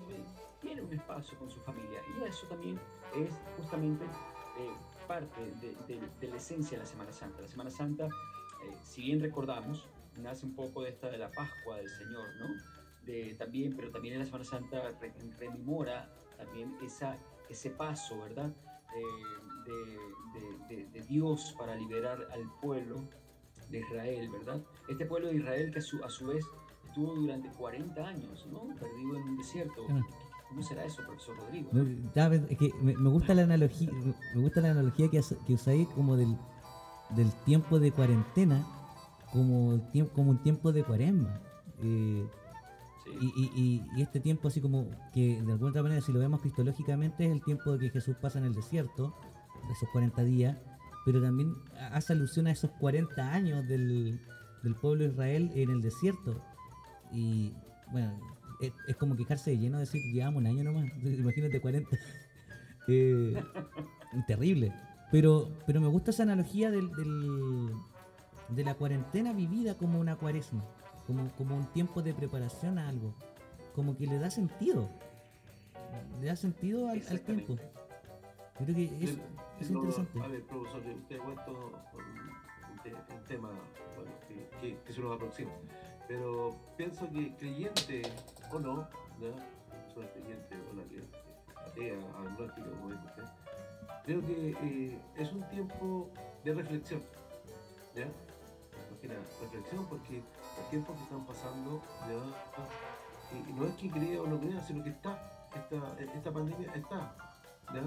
tienen un espacio con su familia y eso también es justamente eh, parte de, la esencia de la Semana Santa. La Semana Santa, eh, si bien recordamos, nace un poco de esta de la Pascua del Señor, ¿no? De, también, pero también en la Semana Santa re- rememora también esa, ese paso, ¿verdad? Eh, de, Dios para liberar al pueblo de Israel, ¿verdad? Este pueblo de Israel que a su, a su vez estuvo durante 40 años, ¿no? Perdido en un desierto. ¿Cómo será eso, profesor Rodrigo? No, es que me, me gusta la analogía, me gusta la analogía que, que usáis como del, del tiempo de cuarentena como, un tiempo de cuaresma. Eh, Sí. y, y- y- y este tiempo así como que de alguna otra manera si lo vemos cristológicamente es el tiempo de que Jesús pasa en el desierto, de esos 40 días, pero también hace alusión a esos 40 años del, del pueblo de Israel en el desierto. Y bueno, es, es como quejarse de lleno decir llevamos un año nomás, imagínate 40. Eh, terrible. Pero, pero me gusta esa analogía del, del- de la cuarentena vivida como una cuaresma, como, como un tiempo de preparación a algo, como que le da sentido, le da sentido al, al tiempo. Yo creo que es, es interesante. A ver, profesor, usted ha puesto un, un te- un tema bueno, que, que- que se nos aproxima. Pero pienso que creyente o no, ¿ya? soy creyente o la que atea, agnóstico, como dice usted, creo que eh, es un tiempo de reflexión. ¿ya? Más reflexión porque los tiempos que están pasando, ¿ya? y, no es que crea o no crea, sino que está, esta, pandemia está. ¿ya?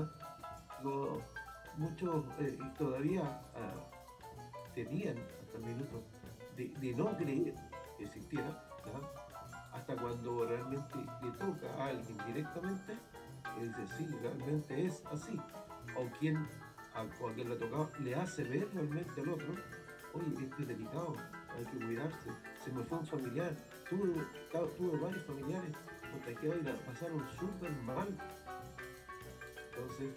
muchos eh, todavía ah, tenían hasta el minuto de, no creer existiera, hasta cuando realmente le toca a alguien directamente, dice, sí, realmente es así. O quien, a, o a quien le tocado, le hace ver realmente al otro, oye, este es delicado, hay que cuidarse, se me fue un familiar, tuve, tuve varios familiares contagiados y la pasaron súper mal. Entonces,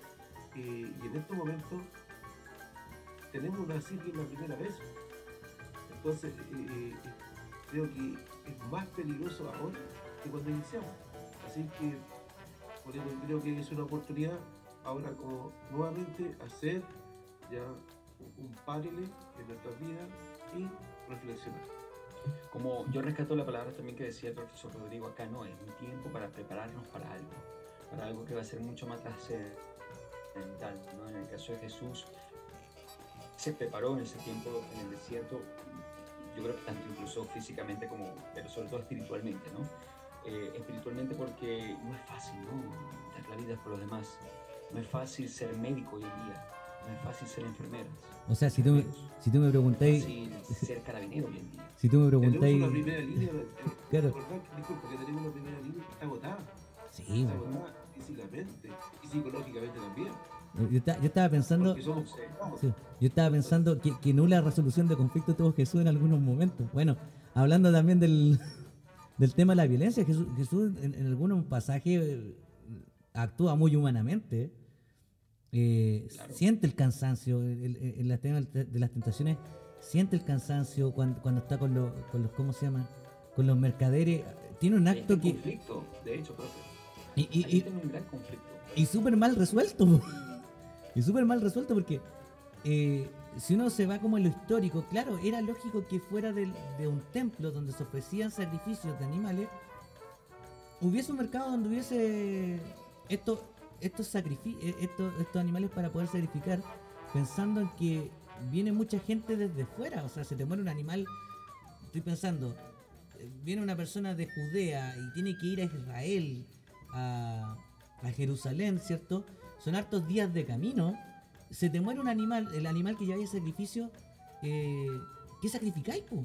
eh, y en estos momentos tenemos una cirugía la primera vez. Entonces, eh, eh, creo que es más peligroso ahora que cuando iniciamos. Así que, por eso creo que es una oportunidad ahora como nuevamente hacer ya un, un párele en nuestras vidas y reflexionar. Como yo rescato la palabra también que decía el profesor Rodrigo acá, no, es un tiempo para prepararnos para algo, para algo que va a ser mucho más trascendental. ¿no? En el caso de Jesús, se preparó en ese tiempo en el desierto, yo creo que tanto incluso físicamente como, pero sobre todo espiritualmente, ¿no? Eh, espiritualmente porque no es fácil, ¿no? Dar la vida por los demás. No es fácil ser médico hoy en día, no es fácil ser enfermera. O sea, si tú, me- si tú me No es preguntáis, fácil ser carabinero hoy en día. si tú me Tenemos preguntáis, una primera línea, eh, Claro. disculpa, que tenemos una primera línea que está agotada, sí, está agotada físicamente y psicológicamente también. Yo, esta- yo estaba pensando, Porque somos Sí, yo estaba pensando que, que nula resolución de conflicto tuvo Jesús en algunos momentos. Bueno, hablando también del, del tema de la violencia, Jesús, Jesús en, en algunos pasajes eh, actúa muy humanamente. eh, Claro. Siente el cansancio en el tema de las tentaciones, siente el cansancio cuando, cuando está con los, con los, ¿cómo se llama? Con los mercaderes. Tiene un acto en que... conflicto, de hecho, profe. Y, y- y- tengo un gran conflicto. y súper mal resuelto. Y súper mal resuelto porque eh, si uno se va como en lo histórico, claro, era lógico que fuera de un templo donde se ofrecían sacrificios de animales, hubiese un mercado donde hubiese estos, estos, eh, estos, estos animales para poder sacrificar, pensando en que viene mucha gente desde fuera, o sea, se te muere un animal, estoy pensando, viene una persona de Judea y tiene que ir a Israel, a, a Jerusalén, ¿cierto? Son hartos días de camino. Se te muere un animal, el animal que lleváis a sacrificio, eh, ¿qué sacrificáis, po?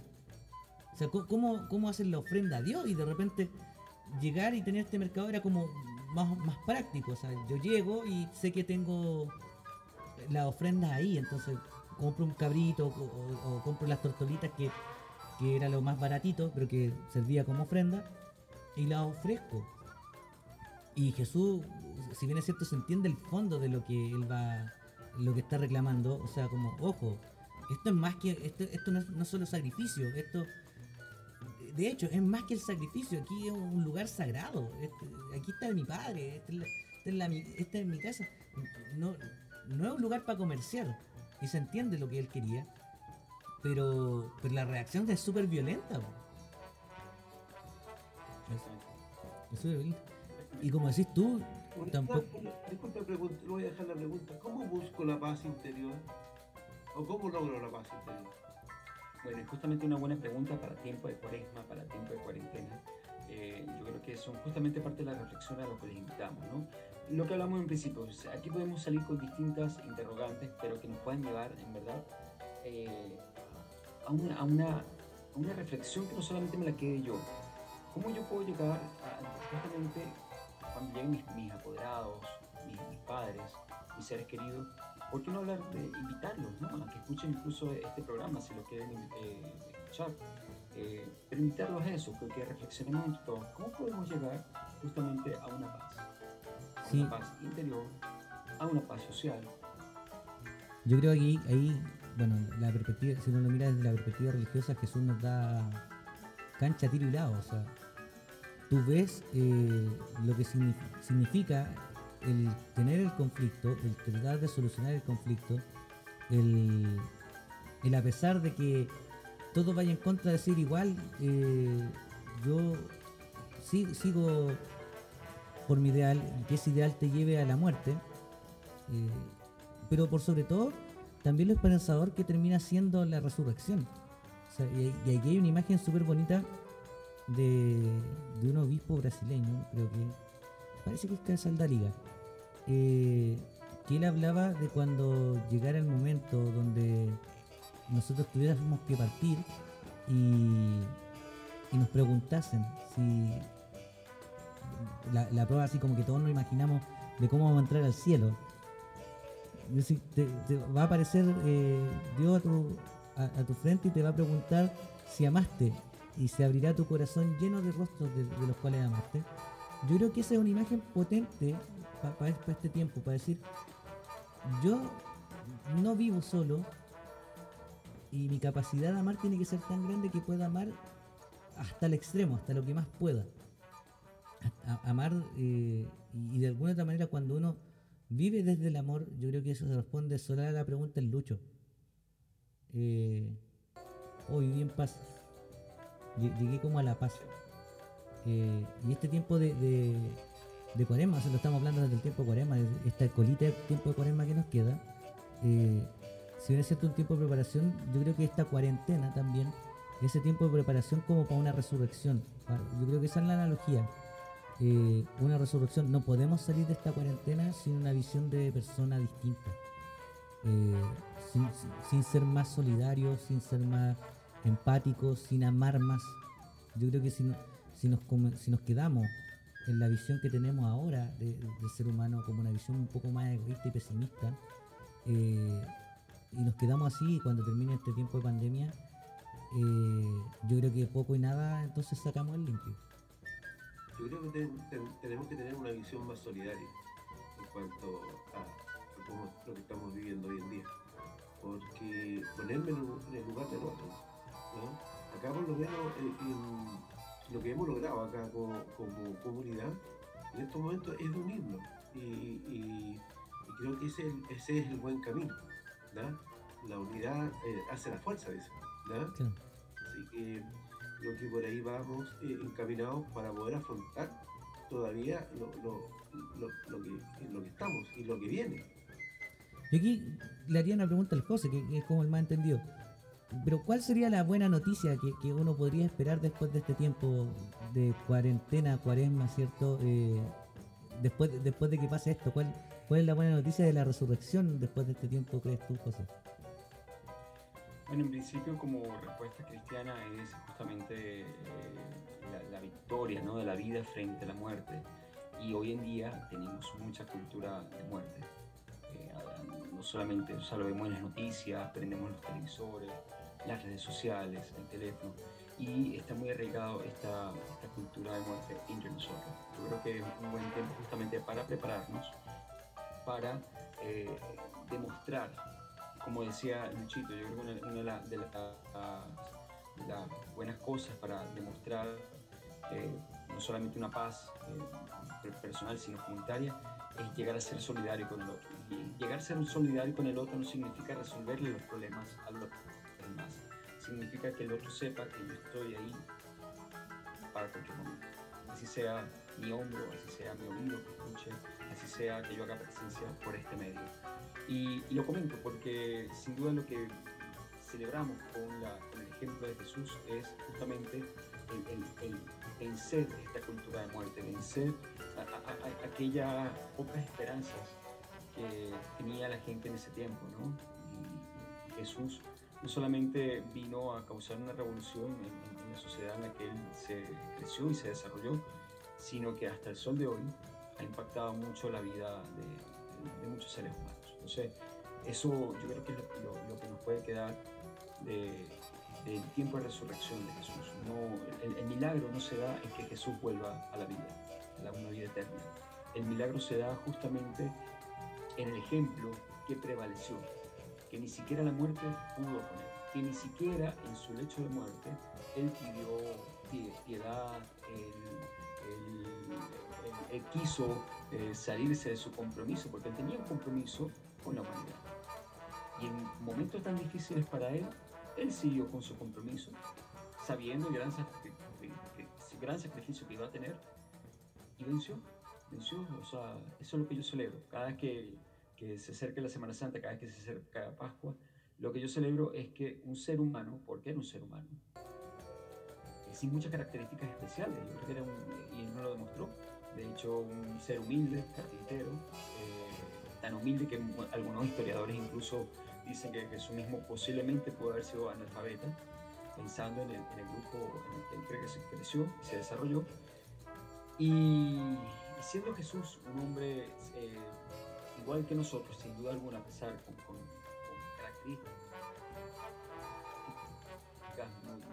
O sea, ¿cómo- ¿cómo, ¿cómo hacen la ofrenda a Dios? Y de repente llegar y tener este mercado era como más, más práctico. O sea, yo llego y sé que tengo la ofrenda ahí, entonces compro un cabrito o compro las tortolitas que, que era lo más baratito, pero que servía como ofrenda, y las ofrezco. Y Jesús, si bien es cierto, se entiende el fondo de lo que él va, lo que está reclamando, o sea, como, ojo, esto es más que, esto, esto no es no es solo sacrificio, esto, de hecho, es más que el sacrificio, aquí es un lugar sagrado, este- aquí está mi padre, esta es, la- esta es esta es mi casa, no, no es un lugar para comerciar, y se entiende lo que él quería, pero, pero la reacción es súper violenta. Es- es súper violenta. Y como decís tú, Una- tampoco... una- disculpe, pregunta, le voy a dejar la pregunta. ¿Cómo busco la paz interior? ¿O cómo logro la paz interior? Bueno, es justamente una buena pregunta para tiempo de cuaresma, para tiempo de cuarentena. Eh, yo creo que son justamente parte de la reflexión a lo que les invitamos, ¿no? Lo que hablamos en principio, o sea, aquí podemos salir con distintas interrogantes, pero que nos puedan llevar, en verdad, eh, a, una, a, una, a una reflexión que no solamente me la quede yo. ¿Cómo yo puedo llegar a, justamente, lleguen mis, mis apoderados, mis, mis padres, mis seres queridos, ¿por qué no hablar de invitarlos, ¿no? a que escuchen incluso este programa si lo quieren eh, escuchar? Eh, pero invitarlos a eso, que, que reflexionemos entre todos. ¿Cómo podemos llegar justamente a una paz? A Sí. una paz interior, a una paz social, Yo creo que ahí, ahí, bueno, la perspectiva, si uno lo mira desde la perspectiva religiosa, Jesús nos da cancha, tiro y lado. O sea, tú ves eh, lo que significa el tener el conflicto, el tratar de solucionar el conflicto, el, a pesar de que todo vaya en contra de ser igual, eh, yo sigo por mi ideal, que ese ideal te lleve a la muerte, eh, pero por sobre todo, también lo esperanzador que termina siendo la resurrección. y, aquí hay una imagen súper bonita de, un obispo brasileño, creo que parece que es Casal Liga, eh, que él hablaba de cuando llegara el momento donde nosotros tuviéramos que partir y, y nos preguntasen si la, prueba así como que todos nos imaginamos de cómo vamos a entrar al cielo. va a aparecer eh, Dios a tu, a, tu frente y te va a preguntar si amaste y se abrirá tu corazón lleno de rostros de, los cuales amaste. Yo creo que esa es una imagen potente para este tiempo, para decir, yo no vivo solo y mi capacidad de amar tiene que ser tan grande que pueda amar hasta el extremo, hasta lo que más pueda amar eh, y de alguna otra manera cuando uno vive desde el amor, yo creo que eso se responde solo a la pregunta el lucho. Eh, hoy viví en paz. Llegué como a la paz. Eh, y este tiempo de, de, de lo estamos hablando desde el tiempo de cuaresma, esta colita de tiempo de cuaresma que nos queda, eh, si bien es cierto un tiempo de preparación, yo creo que esta cuarentena también, ese tiempo de preparación como para una resurrección. Yo creo que esa es la analogía. Eh, una resurrección. No podemos salir de esta cuarentena sin una visión de persona distinta. Eh, sin, ser más solidarios, sin ser más empáticos, sin amar más. Yo creo que si, si, nos, si nos quedamos en la visión que tenemos ahora del ser humano como una visión un poco más egoísta y pesimista, eh, y nos quedamos así cuando termine este tiempo de pandemia, yo creo que poco y nada entonces sacamos el limpio yo creo que tenemos que tener una visión más solidaria en cuanto a, lo que estamos viviendo hoy en día. Porque ponerme en el lugar del otro, acá por lo menos eh, lo que hemos logrado acá como, comunidad en estos momentos es unirnos y, creo que ese, ese, es el buen camino. La unidad eh, hace la fuerza, dice. Así que lo que por ahí vamos eh, encaminados para poder afrontar todavía lo, que, lo que estamos y lo que viene. Yo aquí le haría una pregunta al José, que, es como el más entendido. Pero ¿cuál sería la buena noticia que, uno podría esperar después de este tiempo de cuarentena, cuaresma, ¿cierto? Eh, después, después de que pase esto, ¿cuál, ¿cuál es la buena noticia de la resurrección después de este tiempo, crees tú, José? Bueno, en principio como respuesta cristiana es justamente eh, la, victoria ¿no? de la vida frente a la muerte. Y hoy en día tenemos mucha cultura de muerte. Eh, no solamente o sea, lo vemos en las noticias, prendemos los televisores, las redes sociales, el teléfono. Y está muy arraigado esta, esta cultura de muerte entre nosotros. Yo creo que es un buen tiempo justamente para prepararnos, para eh, demostrar como decía Luchito, yo creo que una, de, las buenas cosas para demostrar eh, no solamente una paz eh, personal, sino comunitaria, es llegar a ser solidario con el otro. Y llegar a ser un solidario con el otro no significa resolverle los problemas al otro, Significa que el otro sepa que yo estoy ahí para cualquier momento. Así sea mi hombro, así sea mi oído que escuche, así sea que yo haga presencia por este medio. Y, lo comento porque sin duda lo que celebramos con, el ejemplo de Jesús es justamente el, vencer esta cultura de muerte, vencer aquellas pocas esperanzas que tenía la gente en ese tiempo. ¿no? Y Jesús no solamente vino a causar una revolución en, la sociedad en la que él se creció y se desarrolló, sino que hasta el sol de hoy ha impactado mucho la vida de muchos seres humanos. Entonces, eso yo creo que es lo, que nos puede quedar del tiempo de resurrección de Jesús. No, el, milagro no se da en que Jesús vuelva a la vida, a la una vida eterna. El milagro se da justamente en el ejemplo que prevaleció, que ni siquiera la muerte pudo con él, que ni siquiera en su lecho de muerte él pidió piedad, él, quiso eh, salirse de su compromiso, porque él tenía un compromiso con la humanidad. Y en momentos tan difíciles para él, él siguió con su compromiso, sabiendo el gran, gran sacrificio que iba a tener, y venció, venció, o sea, eso es lo que yo celebro. Cada vez que, que se acerca la Semana Santa, cada vez que se acerca Pascua, lo que yo celebro es que un ser humano, porque era un ser humano, sin muchas características especiales, yo creo que era un, y él no lo demostró, de hecho un ser humilde, carpintero, eh, tan humilde que algunos historiadores incluso dicen que Jesús mismo posiblemente pudo haber sido analfabeta, pensando en el, grupo en el que se creció se desarrolló. Y, siendo Jesús un hombre eh, igual que nosotros, sin duda alguna, a pesar con, con, características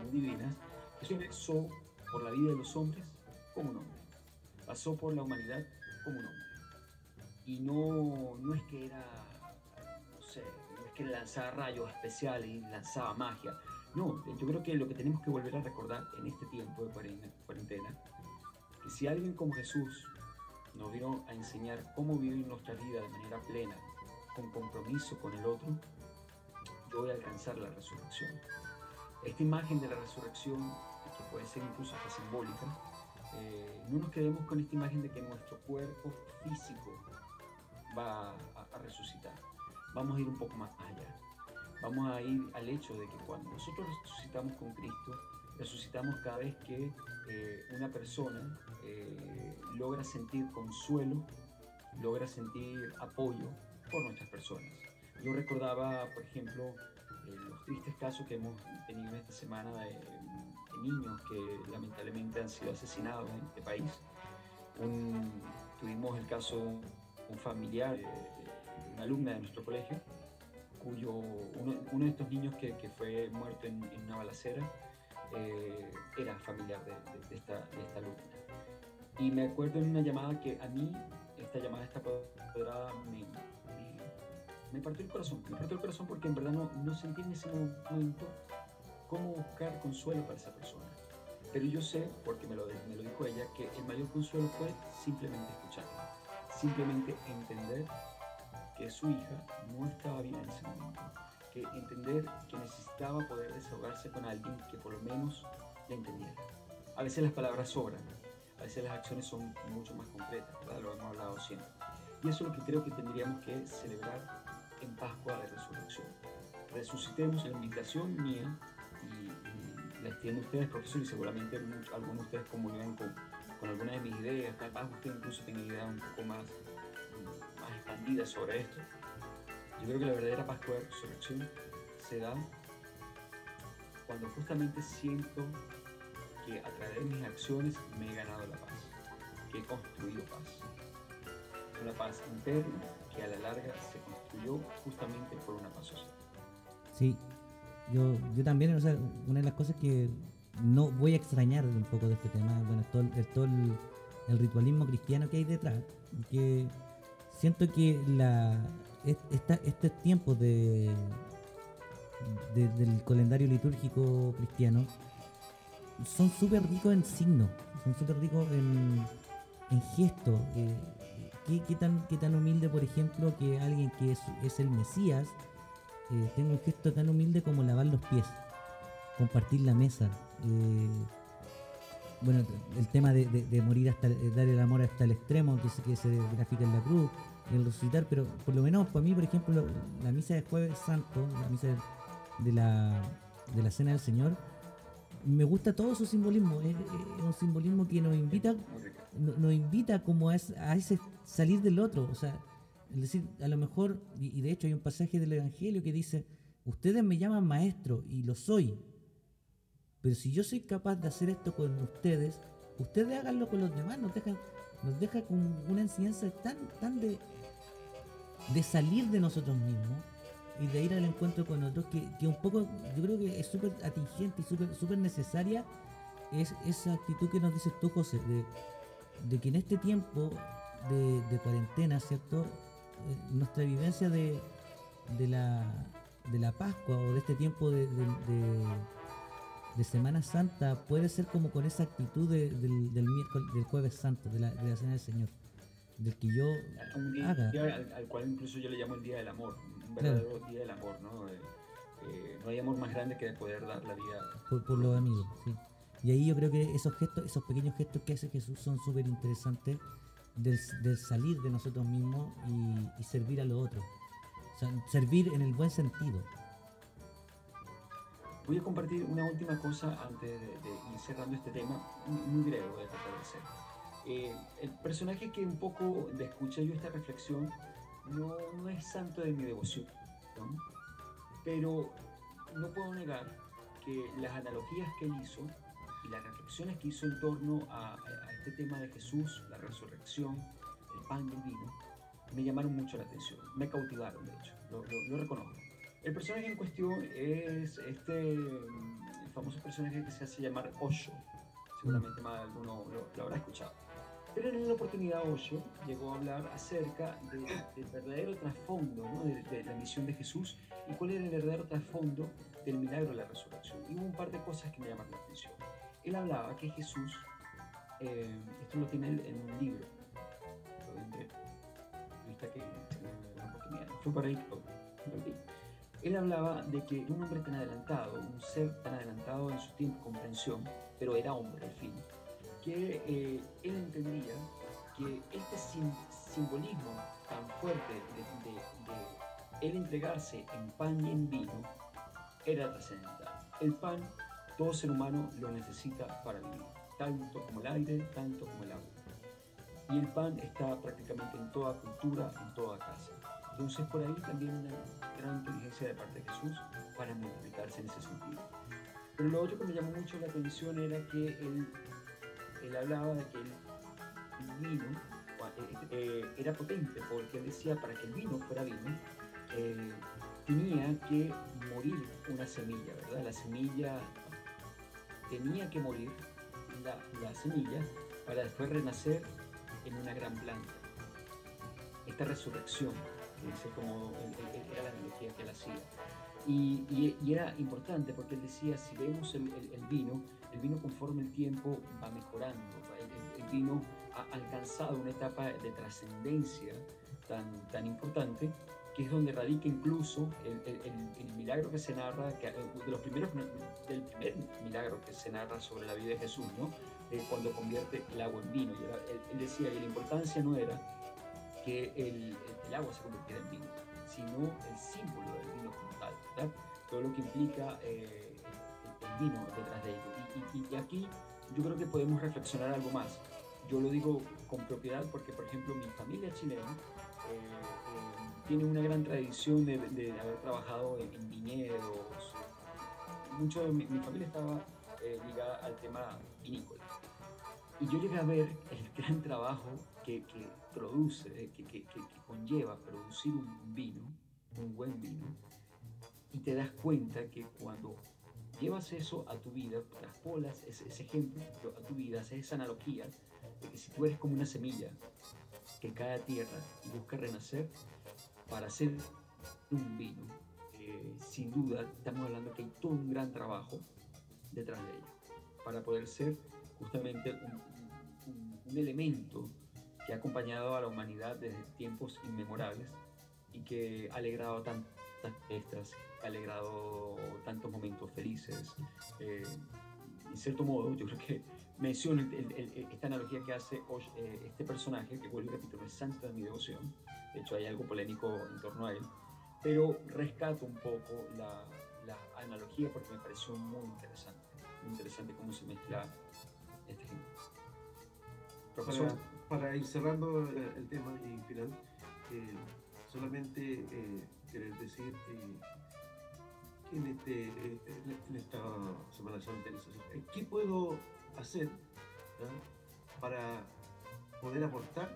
muy, divinas, Jesús pasó por la vida de los hombres como un hombre, pasó por la humanidad como un hombre. Y no, no es que era, no sé, no es que lanzaba rayos especiales y lanzaba magia. No, yo creo que lo que tenemos que volver a recordar en este tiempo de cuarentena, que si alguien como Jesús nos vino a enseñar cómo vivir nuestra vida de manera plena, con compromiso con el otro, yo voy a alcanzar la resurrección. Esta imagen de la resurrección, que puede ser incluso hasta simbólica, eh, no nos quedemos con esta imagen de que nuestro cuerpo físico va a, resucitar. Vamos a ir un poco más allá. Vamos a ir al hecho de que cuando nosotros resucitamos con Cristo, resucitamos cada vez que eh, una persona eh, logra sentir consuelo, logra sentir apoyo por nuestras personas. Yo recordaba, por ejemplo, eh, los tristes casos que hemos tenido esta semana de, niños que lamentablemente han sido asesinados en este país. tuvimos el caso de un familiar, una alumna de nuestro colegio, cuyo uno, de estos niños que, fue muerto en, una balacera eh, era familiar de, esta, de esta alumna. Y me acuerdo en una llamada que a mí, esta llamada esta apoderada me, me, partió el corazón. Me partió el corazón porque en verdad no, no sentí en ese momento cómo buscar consuelo para esa persona. Pero yo sé, porque me lo, me lo dijo ella, que el mayor consuelo fue simplemente escucharla. Simplemente entender que su hija no estaba bien en ese momento. Entender que necesitaba poder desahogarse con alguien que por lo menos la entendiera. A veces las palabras sobran, a veces las acciones son mucho más concretas, ¿verdad? Lo hemos hablado siempre. Y eso es lo que creo que tendríamos que celebrar en Pascua de Resurrección. Resucitemos en la invitación mía y, la extiendo a ustedes, profesor, y seguramente algunos de ustedes comunican con, con algunas de mis ideas, capaz usted incluso tenga ideas un poco más, más expandidas sobre esto. Yo creo que la verdadera Pascua de Resurrección se da cuando justamente siento que a través de mis acciones me he ganado la paz, que he construido paz. Una paz interna que a la larga se construyó justamente por una paz social. Sí, yo, yo también, o sea, una de las cosas que no voy a extrañar un poco de este tema, bueno, todo, el, todo el, ritualismo cristiano que hay detrás, que siento que la, esta, este tiempo de, del calendario litúrgico cristiano son súper ricos en signos, son súper ricos en, en gestos. Eh, ¿qué, tan, ¿Qué tan humilde, por ejemplo, que alguien que es, el Mesías eh, tenga un gesto tan humilde como lavar los pies, compartir la mesa? Eh, bueno, el tema de, morir hasta dar el amor hasta el extremo que se, que se grafica en la cruz, el resucitar, pero por lo menos para mí, por ejemplo, la misa de Jueves Santo, la misa de la, de la Cena del Señor, me gusta todo su simbolismo. Es, un simbolismo que nos invita, nos invita como a, ese salir del otro. O sea, es decir, a lo mejor, y, de hecho hay un pasaje del Evangelio que dice, ustedes me llaman maestro y lo soy. Pero si yo soy capaz de hacer esto con ustedes, ustedes háganlo con los demás. Nos deja, nos deja con una enseñanza tan, tan de, de salir de nosotros mismos y de ir al encuentro con otros, que, que un poco, yo creo que es súper atingente y súper super necesaria es esa actitud que nos dices tú, José, de, de que en este tiempo de, de cuarentena, ¿cierto? Eh, nuestra vivencia de, de, la, de la Pascua o de este tiempo de, de- Semana Santa puede ser como con esa actitud de- del, del miércoles, del jueves santo, de la, de la cena del Señor. Del que yo Un día, haga. día al, al cual incluso yo le llamo el Día del Amor, un verdadero Día del Amor, ¿no? Eh, eh, no hay amor más grande que de poder dar la vida. por, por los amigos, sí. Y ahí yo creo que esos gestos, esos pequeños gestos que hace Jesús son súper interesantes del, del salir de nosotros mismos y, y servir a los otros. O sea, servir en el buen sentido. Voy a compartir una última cosa antes de, de ir cerrando este tema, muy, breve voy a tratar de ser. Eh, el personaje que un poco de escuché yo esta reflexión no, no es santo de mi devoción, ¿no? pero no puedo negar que las analogías que él hizo y las reflexiones que hizo en torno a, a este tema de Jesús, la resurrección, el pan y vino, me llamaron mucho la atención, me cautivaron de hecho, lo, reconozco. El personaje en cuestión es este mm, el famoso personaje que se hace llamar Osho, seguramente más alguno lo, lo habrá escuchado. Pero en una oportunidad Osho llegó a hablar acerca de- del verdadero trasfondo ¿no? de, de la misión de Jesús y cuál era el verdadero trasfondo del milagro de la resurrección. Y hubo un par de cosas que me llamaron la atención. Él hablaba que Jesús, eh, esto lo tiene él en un libro, lo vendré, vista que da una oportunidad, fue para compartí. Él hablaba de que un hombre tan adelantado, un ser tan adelantado en su tiempo comprensión, pero era hombre al fin, que eh, él entendía que este sim- simbolismo tan fuerte de, de- de él entregarse en pan y en vino era trascendental. El pan, todo ser humano lo necesita para vivir, tanto como el aire, tanto como el agua. Y el pan está prácticamente en toda cultura, en toda casa. Entonces por ahí también una gran inteligencia de parte de Jesús para multiplicarse en ese sentido. Pero lo otro que me llamó mucho la atención era que él, él hablaba de que el, vino eh, eh, era potente, porque él decía para que el vino fuera vino, eh, tenía que morir una semilla, ¿verdad? La semilla tenía que morir, la, la semilla, para después renacer en una gran planta. Esta resurrección, dice como era la analogía que él hacía. Y, y- y era importante porque él decía, si vemos el, el- el vino, el vino conforme el tiempo va mejorando, el, el- vino ha alcanzado una etapa de trascendencia tan, tan importante que es donde radica incluso el, el- el- milagro que se narra, que, eh, de los primeros, del primer milagro que se narra sobre la vida de Jesús, ¿no? De cuando convierte el agua en vino. Y él, él decía que la importancia no era que el, el agua se convirtiera en vino, sino el símbolo del vino como tal, ¿verdad? Todo lo que implica eh, vino detrás de ello. Y, y- y aquí yo creo que podemos reflexionar algo más. Yo lo digo con propiedad porque, por ejemplo, mi familia chilena eh, eh, tiene una gran tradición de, de haber trabajado en, en viñedos. Mucho de mi, mi familia estaba eh, ligada al tema vinícola. Y yo llegué a ver el gran trabajo que, que produce, eh, que, que- que- que conlleva producir un vino, un buen vino, y te das cuenta que cuando llevas eso a tu vida, traspolas ese, ese ejemplo a tu vida, haces esa analogía de que si tú eres como una semilla que cae a tierra y busca renacer para hacer un vino, eh, sin duda estamos hablando que hay todo un gran trabajo detrás de ello para poder ser justamente un, elemento que ha acompañado a la humanidad desde tiempos inmemorables y que ha alegrado tantas fiestas, alegrado tantos momentos felices. Eh, en cierto modo, yo creo que menciono el- el- el- esta analogía que hace Osh- eh, este personaje, que vuelvo repito, no es santo de mi devoción, de hecho hay algo polémico en torno a él, pero rescato un poco la, la analogía porque me pareció muy interesante, muy interesante cómo se mezcla este ejemplo. Profesor, Para, para ir cerrando eh, el tema y final, eh, solamente eh, querer decir eh, en, este, en- esta Semana Santa, ¿qué puedo hacer ¿ya? para poder aportar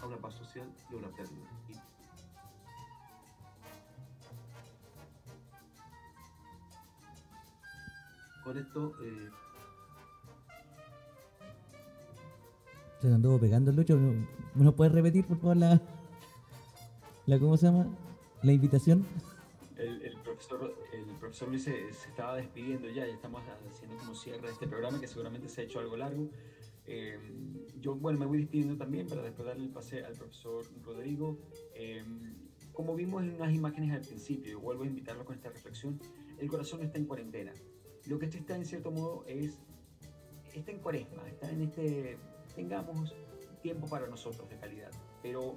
a una paz social y a una pérdida? Con esto eh, Se anduvo pegando el Lucho. ¿No, ¿me lo puedes repetir, por favor? La... la ¿cómo se llama? La invitación. El, el profesor, el profesor Luis se, se estaba despidiendo ya, ya estamos haciendo como cierre de este programa que seguramente se ha hecho algo largo. Eh, yo, bueno, me voy despidiendo también para después darle el pase al profesor Rodrigo. Eh, como vimos en unas imágenes al principio, vuelvo a invitarlo con esta reflexión, el corazón está en cuarentena. Lo que esto está en cierto modo es, está en cuaresma, está en este, tengamos tiempo para nosotros de calidad, pero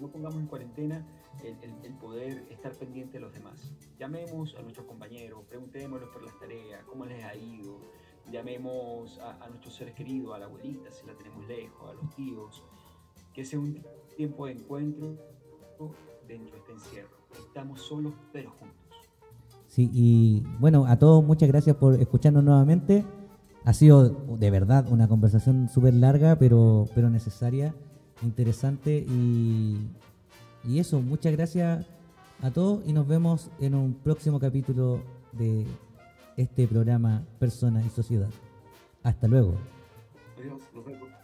no pongamos en cuarentena el, poder estar pendiente de los demás. Llamemos a nuestros compañeros, preguntémosles por las tareas, cómo les ha ido, llamemos a, a, nuestros seres queridos, a la abuelita si la tenemos lejos, a los tíos, que sea un tiempo de encuentro dentro de este encierro. Estamos solos pero juntos. Sí, y bueno, a todos muchas gracias por escucharnos nuevamente. Ha sido de verdad una conversación súper larga, pero, pero necesaria, interesante y, y eso, muchas gracias a todos y nos vemos en un próximo capítulo de este programa Persona y Sociedad. Hasta luego. Adiós, nos vemos.